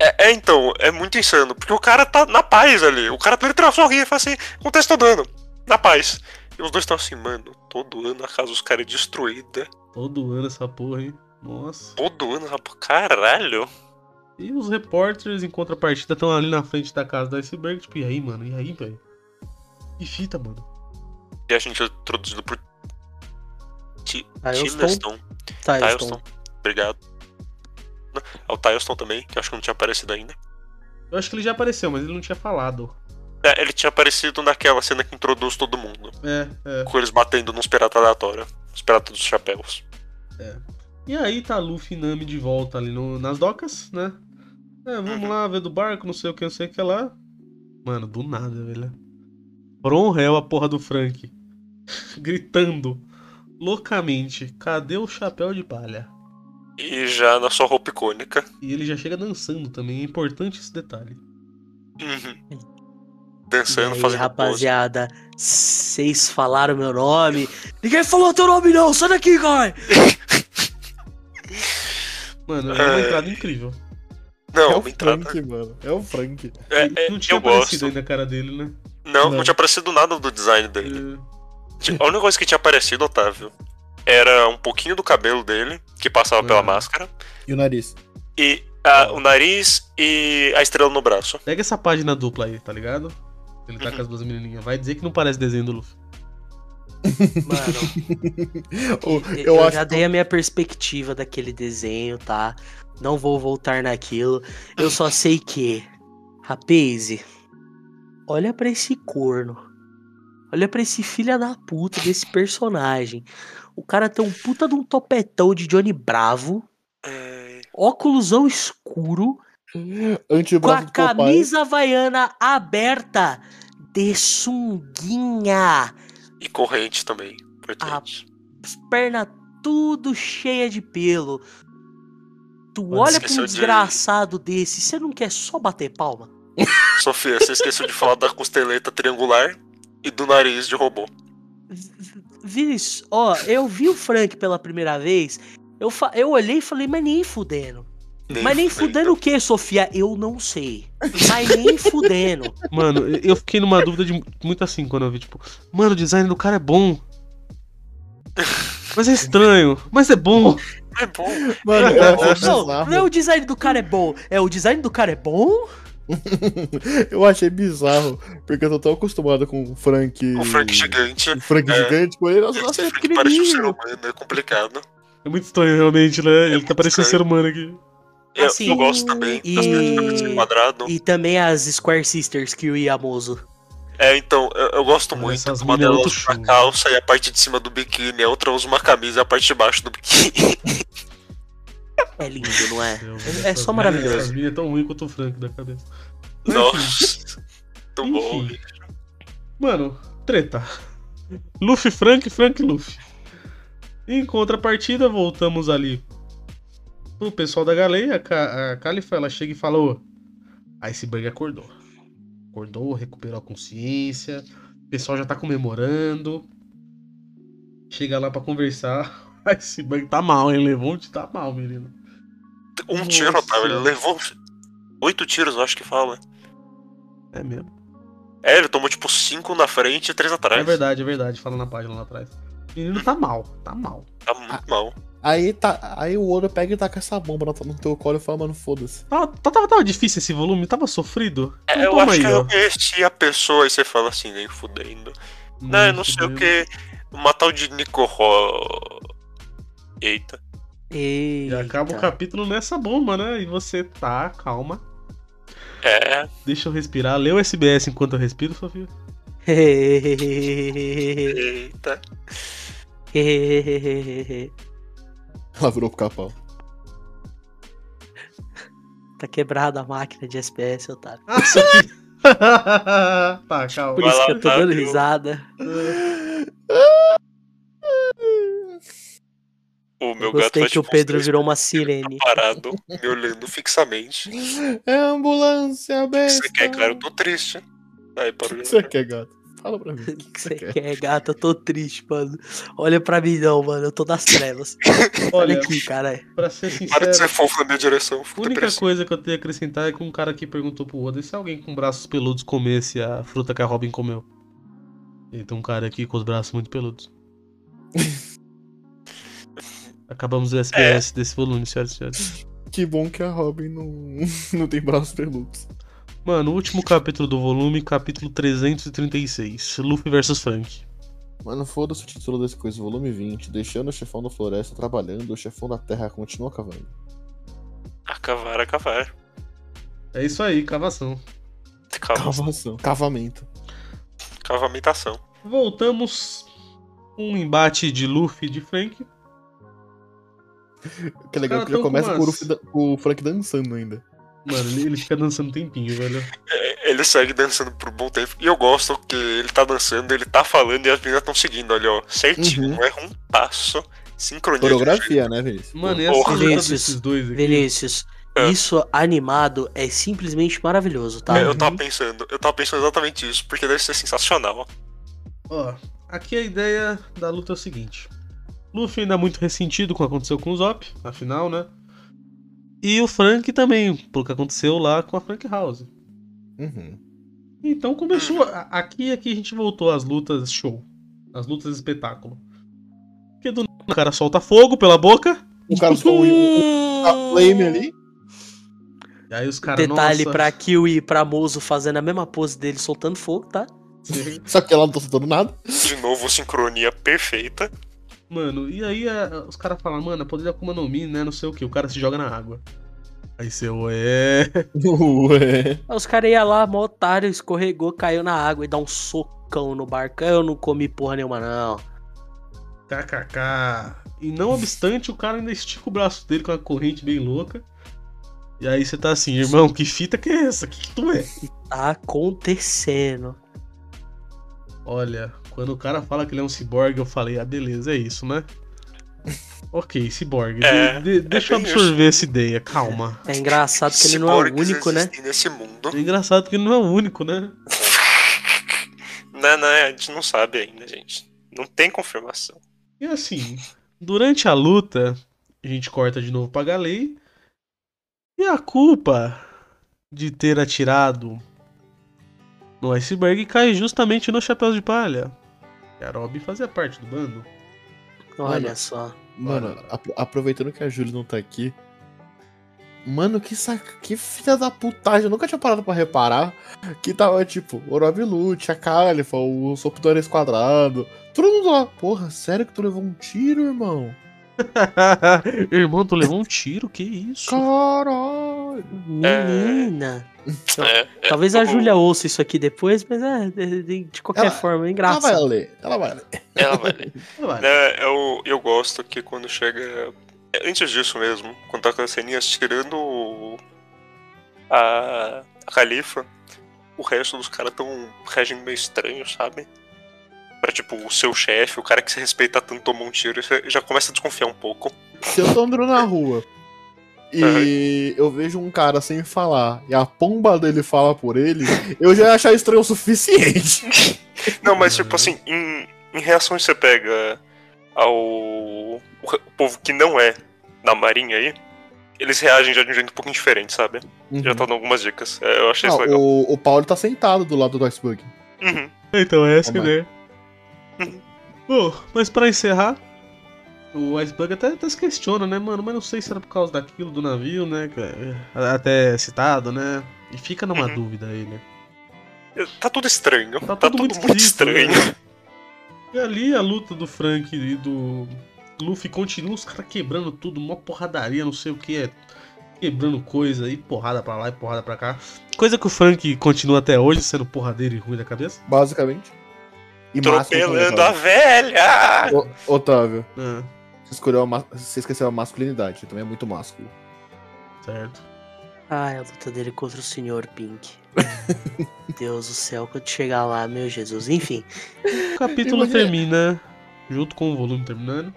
É, é então, é muito insano. Porque o cara tá na paz ali. O cara literalmente sorri e fala assim: acontece todo ano. Na paz. E os dois estão assim, mano, todo ano a casa dos caras é destruída. Todo ano essa porra, hein? Nossa. Todo ano, rapaz, caralho. E os repórteres, em contrapartida, estão ali na frente da casa da Iceberg, tipo, e aí, mano? E aí, velho? Que fita, mano? E a gente é introduzido por. Ti- Tyleston. Tá, Tyleston. Obrigado. É o Tyleston também, que eu acho que não tinha aparecido ainda. Eu acho que ele já apareceu, mas ele não tinha falado. É, ele tinha aparecido naquela cena que introduz todo mundo. É, é. Com eles batendo nos piratas aleatórios. Os piratas dos chapéus. E aí tá Luffy e Nami de volta ali no- nas docas, né? É, vamos Uhum. lá ver do barco, não sei o que, não sei o que lá. Mano, do nada, velho. From Hell, a porra do Frank. Gritando loucamente: cadê o chapéu de palha? E já na sua roupa icônica. E ele já chega dançando também, é importante esse detalhe. Uhum. E Dançando, aí, fazendo pose. rapaziada, vocês falaram meu nome. Ninguém falou teu nome não, sai daqui, cara. Mano, é uma É. entrada incrível. Não, é o entrada. Frank, mano. É o Frank. É, é, não tinha eu aparecido gosto. ainda a cara dele, né? Não, não, Não. tinha aparecido nada do design dele. É, A única coisa que tinha aparecido, Otávio, era um pouquinho do cabelo dele, que passava pela Uhum. máscara, E o nariz. e a- o nariz e a estrela no braço. Pega essa página dupla aí, tá ligado? Ele tá Uhum. com as duas menininhas. Vai dizer que não parece desenho do Luffy. Mano, eu, eu acho já que dei a minha perspectiva daquele desenho, tá? Não vou voltar naquilo. Eu só sei que, rapaz, olha pra esse corno. Olha pra esse filho da puta desse personagem. O cara tem um puta de um topetão de Johnny Bravo, É, óculosão escuro, com antebraço a camisa havaiana aberta de sunguinha. E corrente também, importante. as pernas tudo cheia de pelo. Tu Mano, olha pra um de- desgraçado desse, você não quer só bater palma? Sofia, você esqueceu de falar da costeleta triangular e do nariz de robô. Viz, ó, eu vi o Frank pela primeira vez, eu, fa- eu olhei e falei, mas nem fudendo. mas nem fudendo o que, Sofia? Eu não sei. Mas nem fudendo. Mano, eu- fiquei numa dúvida de muito assim quando eu vi, tipo, mano, o design do cara é bom. Mas é estranho, mas é bom. É bom. Mano, eu Não, não, não é o design do cara é bom, é o design do cara é bom? Eu achei bizarro, porque eu tô tão acostumado com o Frank. O Frank gigante. O Frank É. gigante, com ele, nossa, nossa, ele é Frank parece um ser pequenininho. humano, é complicado. É muito estranho, realmente, né? Ele muito tá parecendo um ser humano aqui. Eu, Assim, eu gosto também das e- pernas de quadrado. E também as Square Sisters que o Yamoso. É, então, eu, eu gosto muito uma é delas usa uma show. calça e a parte de cima do biquíni, a outra usa uma camisa e a parte de baixo do biquíni. É lindo, não é? É- É só maravilhoso. Essas minas é tão ruim quanto o Frank da cabeça. Nossa. Muito bom. Mano, treta. Luffy, Frank, Frank, Luffy. Em contrapartida, voltamos ali pro pessoal da galeia. A, Ca- a Califa, ela chega e fala: Ô, Iceberg acordou. Acordou, recuperou a consciência. O pessoal já tá comemorando. Chega lá pra conversar. Iceberg tá mal, hein? Levante tá mal, menino. Um Nossa. tiro, Otávio, ele levou oito tiros, eu acho que fala. É mesmo. É, ele tomou tipo cinco na frente e três atrás. É verdade, é verdade. Fala na página lá atrás. O menino tá mal, tá mal. Tá muito mal. Aí, tá, aí o Oda pega e taca essa bomba no, no teu colo e fala, mano, foda-se. Tava, tava, tava difícil esse volume, tava sofrido. É, Então eu acho que aí, ó. eu conheci a pessoa e você fala assim, nem fudendo. Não, eu não sei o que. Uma tal de Nico Ro... Eita. E Eita. acaba o capítulo nessa bomba, né? E você tá, calma. É, Deixa eu respirar. Lê o SBS enquanto eu respiro, Sofia. eita. Ela virou pro capão. tá quebrada a máquina de SPS, otário. Ah, tá, calma. Por Vai isso lá, que eu tô dando risada. O meu Eu gato gostei vai que o tipo, Pedro virou uma minutos sirene. parado, me olhando fixamente. O É ambulância, que besta. você quer, cara? Eu tô triste. Aí O que você quer, gato? Fala pra mim. O que você quer, gata? Eu tô triste, mano. Olha pra mim não, mano. Eu tô nas trevas. Olha Olha, aqui, cara. pra ser Para de ser sincero, fofo na minha direção. a única depressivo. coisa que eu tenho a acrescentar é que um cara aqui perguntou pro Oda se alguém com braços peludos comesse a fruta que a Robin comeu. E tem um cara aqui com os braços muito peludos. Acabamos o SBS desse volume, senhoras e senhores. Que bom que a Robin não, não tem braços peludos. Mano, o último capítulo do volume, capítulo 336. Luffy vs Frank. Mano, foda-se o título desse coisa, volume 20. Deixando o chefão da floresta trabalhando, o chefão da terra continua cavando. A cavar, a cavar. É isso aí, cavação. Cava, Cavação. Cavamento. cavamentação. Voltamos. Um embate de Luffy e de Frank. Que é legal que já começa com umas- o Frank dançando ainda. Mano, ele, ele fica dançando um tempinho, velho. É, Ele segue dançando por um bom tempo. E eu gosto que ele tá dançando, ele tá falando e as meninas estão seguindo, olha, ó. Certinho, Uhum. não erra um passo. Sincronia. Coreografia, né, Vinícius? Mano, e Porra. luta Vinícius, desses dois aqui? Vinícius, É. isso animado é simplesmente maravilhoso, tá? É, eu tava pensando, eu tava pensando exatamente isso, porque deve ser sensacional. Ó, aqui a ideia da luta é o seguinte. Luffy ainda muito ressentido com o que aconteceu com o Zop, afinal, né? E o Frank também, pelo que aconteceu lá com a Frank House. Uhum. Então começou. a- Aqui, aqui a gente voltou às lutas show. As lutas espetáculo. Porque do nada o cara solta fogo pela boca. O cara só um, um, a flame ali. E aí os caras. Detalhe nossa, pra Kiwi e pra Mozo fazendo a mesma pose dele, soltando fogo, tá? Só que ela não tá soltando nada. De novo, sincronia perfeita. Mano, e aí a- os caras falam, mano, poder da Akuma no Mi, né? Não sei o que. O cara se joga na água. Aí você, ué. Ué. Aí os caras iam lá, mó otário, escorregou, caiu na água e dá um socão no barco. Eu não comi porra nenhuma, não. KKK. E não obstante, o cara ainda estica o braço dele com uma corrente bem louca. E aí você tá assim, irmão, que fita que é essa? Que que tu é? Tá acontecendo. Olha, quando o cara fala que ele é um ciborgue, eu falei, ah, beleza, é isso, né? ok, ciborgue. de- É, de- deixa eu absorver essa ideia, calma. É engraçado que ele não é o único, né? nesse mundo. É engraçado que ele não é o único, né? Não, não, a gente não sabe ainda, gente. Não tem confirmação. E assim, durante a luta, a gente corta de novo pra Galei. E a culpa de ter atirado no iceberg cai justamente no chapéu de palha. Robin fazia parte do bando. Olha Mano. só. Mano, apro- aproveitando que a Júlia não tá aqui. Mano, que saca. Que filha da putagem. Eu nunca tinha parado pra reparar. Que tava tipo, o Rob Lute, a Califa, o Sopro do Ares Quadrado. Todo mundo lá. Porra, sério que tu levou um tiro, irmão? Irmão, tu levou um tiro? Que isso? Caralho. doido. Menina. É, é, Talvez a o- Júlia ouça isso aqui depois, mas é, de, de- de qualquer Ela- forma, é Ela vai engraçado. ler, ela vai ler. Ela vai ler. Vai. É, eu, eu gosto que quando chega. Antes disso mesmo, quando tá aquelas ceninhas tirando a, a califa, o resto dos caras tão reagindo meio estranho, sabe? Pra tipo, o seu chefe, o cara que se respeita tanto tomou um tiro, você já começa a desconfiar um pouco. Se eu tô andando na rua e eu vejo um cara sem falar e a pomba dele fala por ele, eu já ia achar estranho o suficiente. Não, mas tipo assim, em, em reação você pega ao o, o povo que não é da marinha aí, eles reagem já de um jeito um pouquinho diferente, sabe? Já tá dando algumas dicas. É, eu achei Não, isso legal. o, o Paulo tá sentado do lado do iceberg. Uhum. Então é essa a ideia. Bom, mas pra encerrar, o Iceberg até, até se questiona, né, mano? Mas não sei se era por causa daquilo do navio, né? que é Até citado, né? E fica numa Uhum. dúvida aí, né? Tá tudo estranho. Tá Tá, tudo tudo, muito muito, estranho. né? E ali a luta do Frank e do Luffy continua, os caras quebrando tudo, mó porradaria, não sei o que é. Quebrando coisa e porrada pra lá e porrada pra cá. Coisa que o Frank continua até hoje sendo porradeiro e ruim da cabeça. Basicamente. E másculo também, Atropelando a velha! Ô, Otávio, Ah, você, escolheu a você esqueceu a masculinidade, ele também é muito másculo. certo. Ai, a luta dele contra o Sr. Pink. Deus do céu, quando chegar lá, meu Jesus. Enfim, O capítulo Imagina- termina, junto com o volume terminando,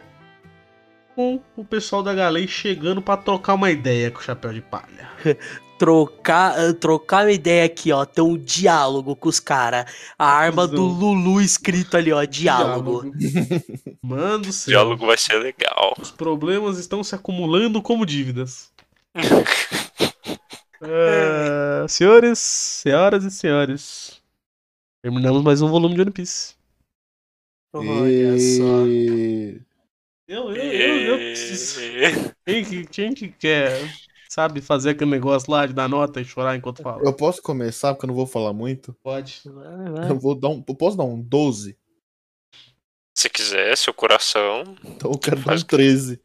com o pessoal da Galei chegando pra trocar uma ideia com o Chapéu de Palha. trocar, ah, trocar uma ideia aqui, ó. Ter um diálogo com os caras. A arma do. Lulu escrito ali, ó. Diálogo. Mano do O céu. diálogo vai ser legal. Os problemas estão se acumulando como dívidas. Ah, senhores, senhoras e senhores, terminamos mais um volume de One Piece. Olha só. E... Eu, eu, eu, eu preciso. Quem, que- quem que quer, sabe, fazer aquele negócio lá de dar nota e chorar enquanto fala? Eu posso começar, porque eu não vou falar muito. Pode. Vai, vai. Eu, vou dar um, eu posso dar um 12? Se quiser, seu coração. Então eu quero dar um Faz- 13.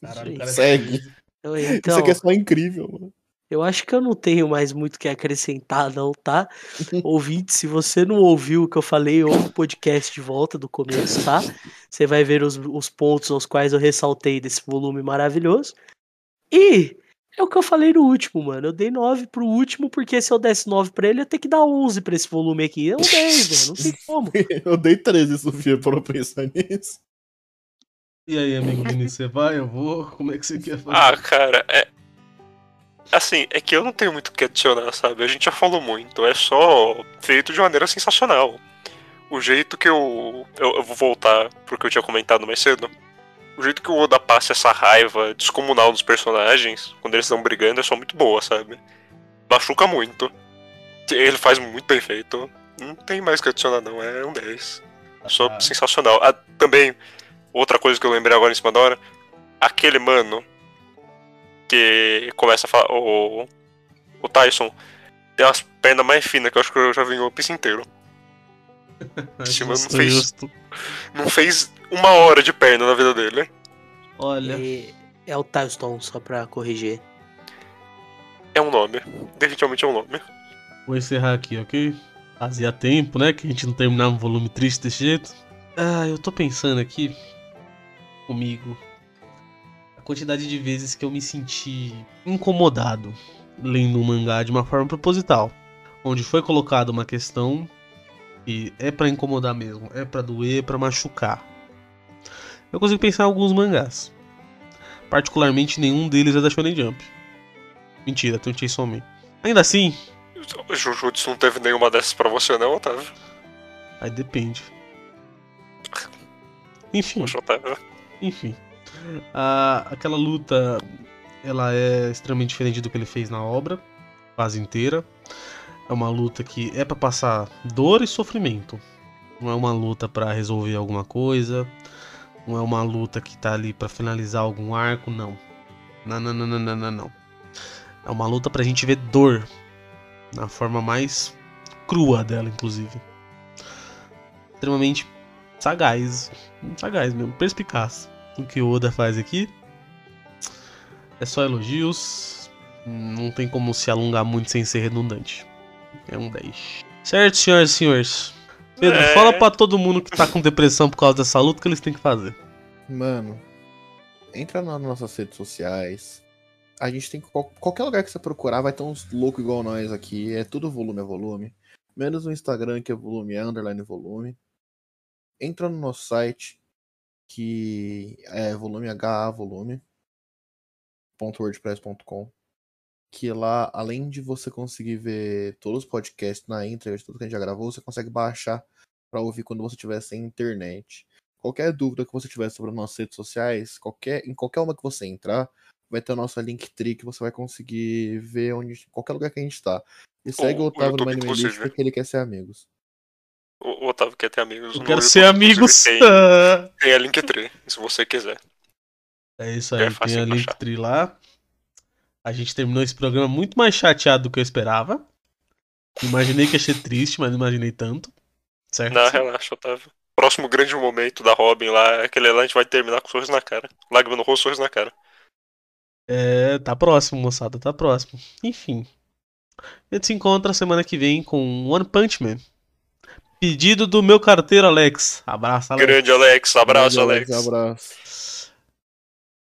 Caralho, o cara é Segue. Eu- Isso Então, aqui é só incrível, mano. eu acho que eu não tenho mais muito o que acrescentar, não, tá? Ouvinte, se você não ouviu o que eu falei, ouve o podcast de volta do começo, tá? Você vai ver os, os pontos aos quais eu ressaltei desse volume maravilhoso. E é o que eu falei no último, mano. Eu dei 9 pro último, porque se eu desse 9 pra ele, eu ia ter que dar 11 pra esse volume aqui. Um 10, velho. Não tem como. Eu dei 13, Sofia, pra eu pensar nisso. E aí, amigo Vinícius, você vai? Eu vou? Como é que você quer fazer? Ah, cara, é. Assim, é que eu não tenho muito o que adicionar, sabe? A gente já falou muito. É só feito de maneira sensacional. O jeito que eu. Eu, eu vou voltar pro que eu tinha comentado mais cedo. O jeito que o Oda passa essa raiva descomunal dos personagens, quando eles estão brigando, é só muito boa, sabe? Machuca muito. Ele faz muito bem feito. Não tem mais o que adicionar, não. É um 10. Só Ah. sensacional. Ah, também, outra coisa que eu lembrei agora em cima da hora. Aquele mano que começa a falar. O, o Tyson tem umas pernas mais finas que eu acho que eu já vi One Piece inteiro. esse mano Justo, fez-. Não fez uma hora de perna na vida dele. Olha, E é o Tylestone, só pra corrigir. É um nome. Definitivamente é um nome. vou encerrar aqui, ok? Fazia tempo, né, que a gente não terminava um volume triste desse jeito. Ah, eu tô pensando aqui comigo a quantidade de vezes que eu me senti incomodado lendo um mangá de uma forma proposital, onde foi colocada uma questão que é pra incomodar mesmo, é pra doer, é pra machucar. Eu consigo pensar em alguns mangás. Particularmente nenhum deles é da Shonen Jump. Mentira, tem um Chainsaw Man. Ainda assim, O Jujutsu não teve nenhuma dessas pra você, não, Otávio? Aí depende. Enfim, Poxa, Otávio. enfim. Ah, aquela luta, ela é extremamente diferente do que ele fez na obra, quase inteira. É uma luta que é pra passar dor e sofrimento. Não é uma luta pra resolver alguma coisa. Não é uma luta que tá ali pra finalizar algum arco, não. Não, não, não, não, não, não, não. É uma luta pra gente ver dor. Na forma mais crua dela, inclusive. Extremamente sagaz. Sagaz mesmo, perspicaz. O que o Oda faz aqui. É só elogios. Não tem como se alongar muito sem ser redundante. É um 10. Certo, senhoras e senhores. Pedro, É. fala pra todo mundo que tá com depressão por causa dessa luta o que eles têm que fazer. Mano, entra nas nossas redes sociais. A gente tem qual- qualquer lugar que você procurar, vai ter uns loucos igual nós aqui. É tudo volume a volume. Menos o Instagram, que é volume, é underline volume. Entra no nosso site, que é volume HA volume. Que lá, além de você conseguir ver todos os podcasts na íntegra de tudo que a gente já gravou, você consegue baixar pra ouvir quando você estiver sem internet. Qualquer dúvida que você tiver sobre as nossas redes sociais, qualquer, em qualquer uma que você entrar, vai ter a nossa Linktree que você vai conseguir ver onde, qualquer lugar que a gente tá. E segue O- Otávio no Elite inclusive. porque ele quer ser amigos. O, o Otávio quer ter amigos. Eu quero ser amigos. Tem, tem a Linktree, se você quiser. É isso É aí, fácil tem a. Linktree lá. A gente terminou esse programa muito mais chateado do que eu esperava. Imaginei que ia ser triste, mas não imaginei tanto. Certo? Não, relaxa, Otávio. Próximo grande momento da Robin lá, aquele lá a gente vai terminar com sorriso na cara. Lágrima no rosto, sorriso na cara. É, tá próximo, moçada, tá próximo. Enfim. A gente se encontra semana que vem com One Punch Man. Pedido do meu carteiro Alex. Abraço, Alex. Grande Alex, abraço, Grande Alex. Abraço.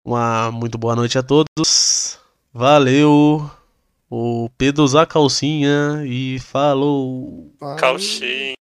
Uma muito boa noite a todos. Valeu. O Pedro usa calcinha e falou. Falou. Calcinha.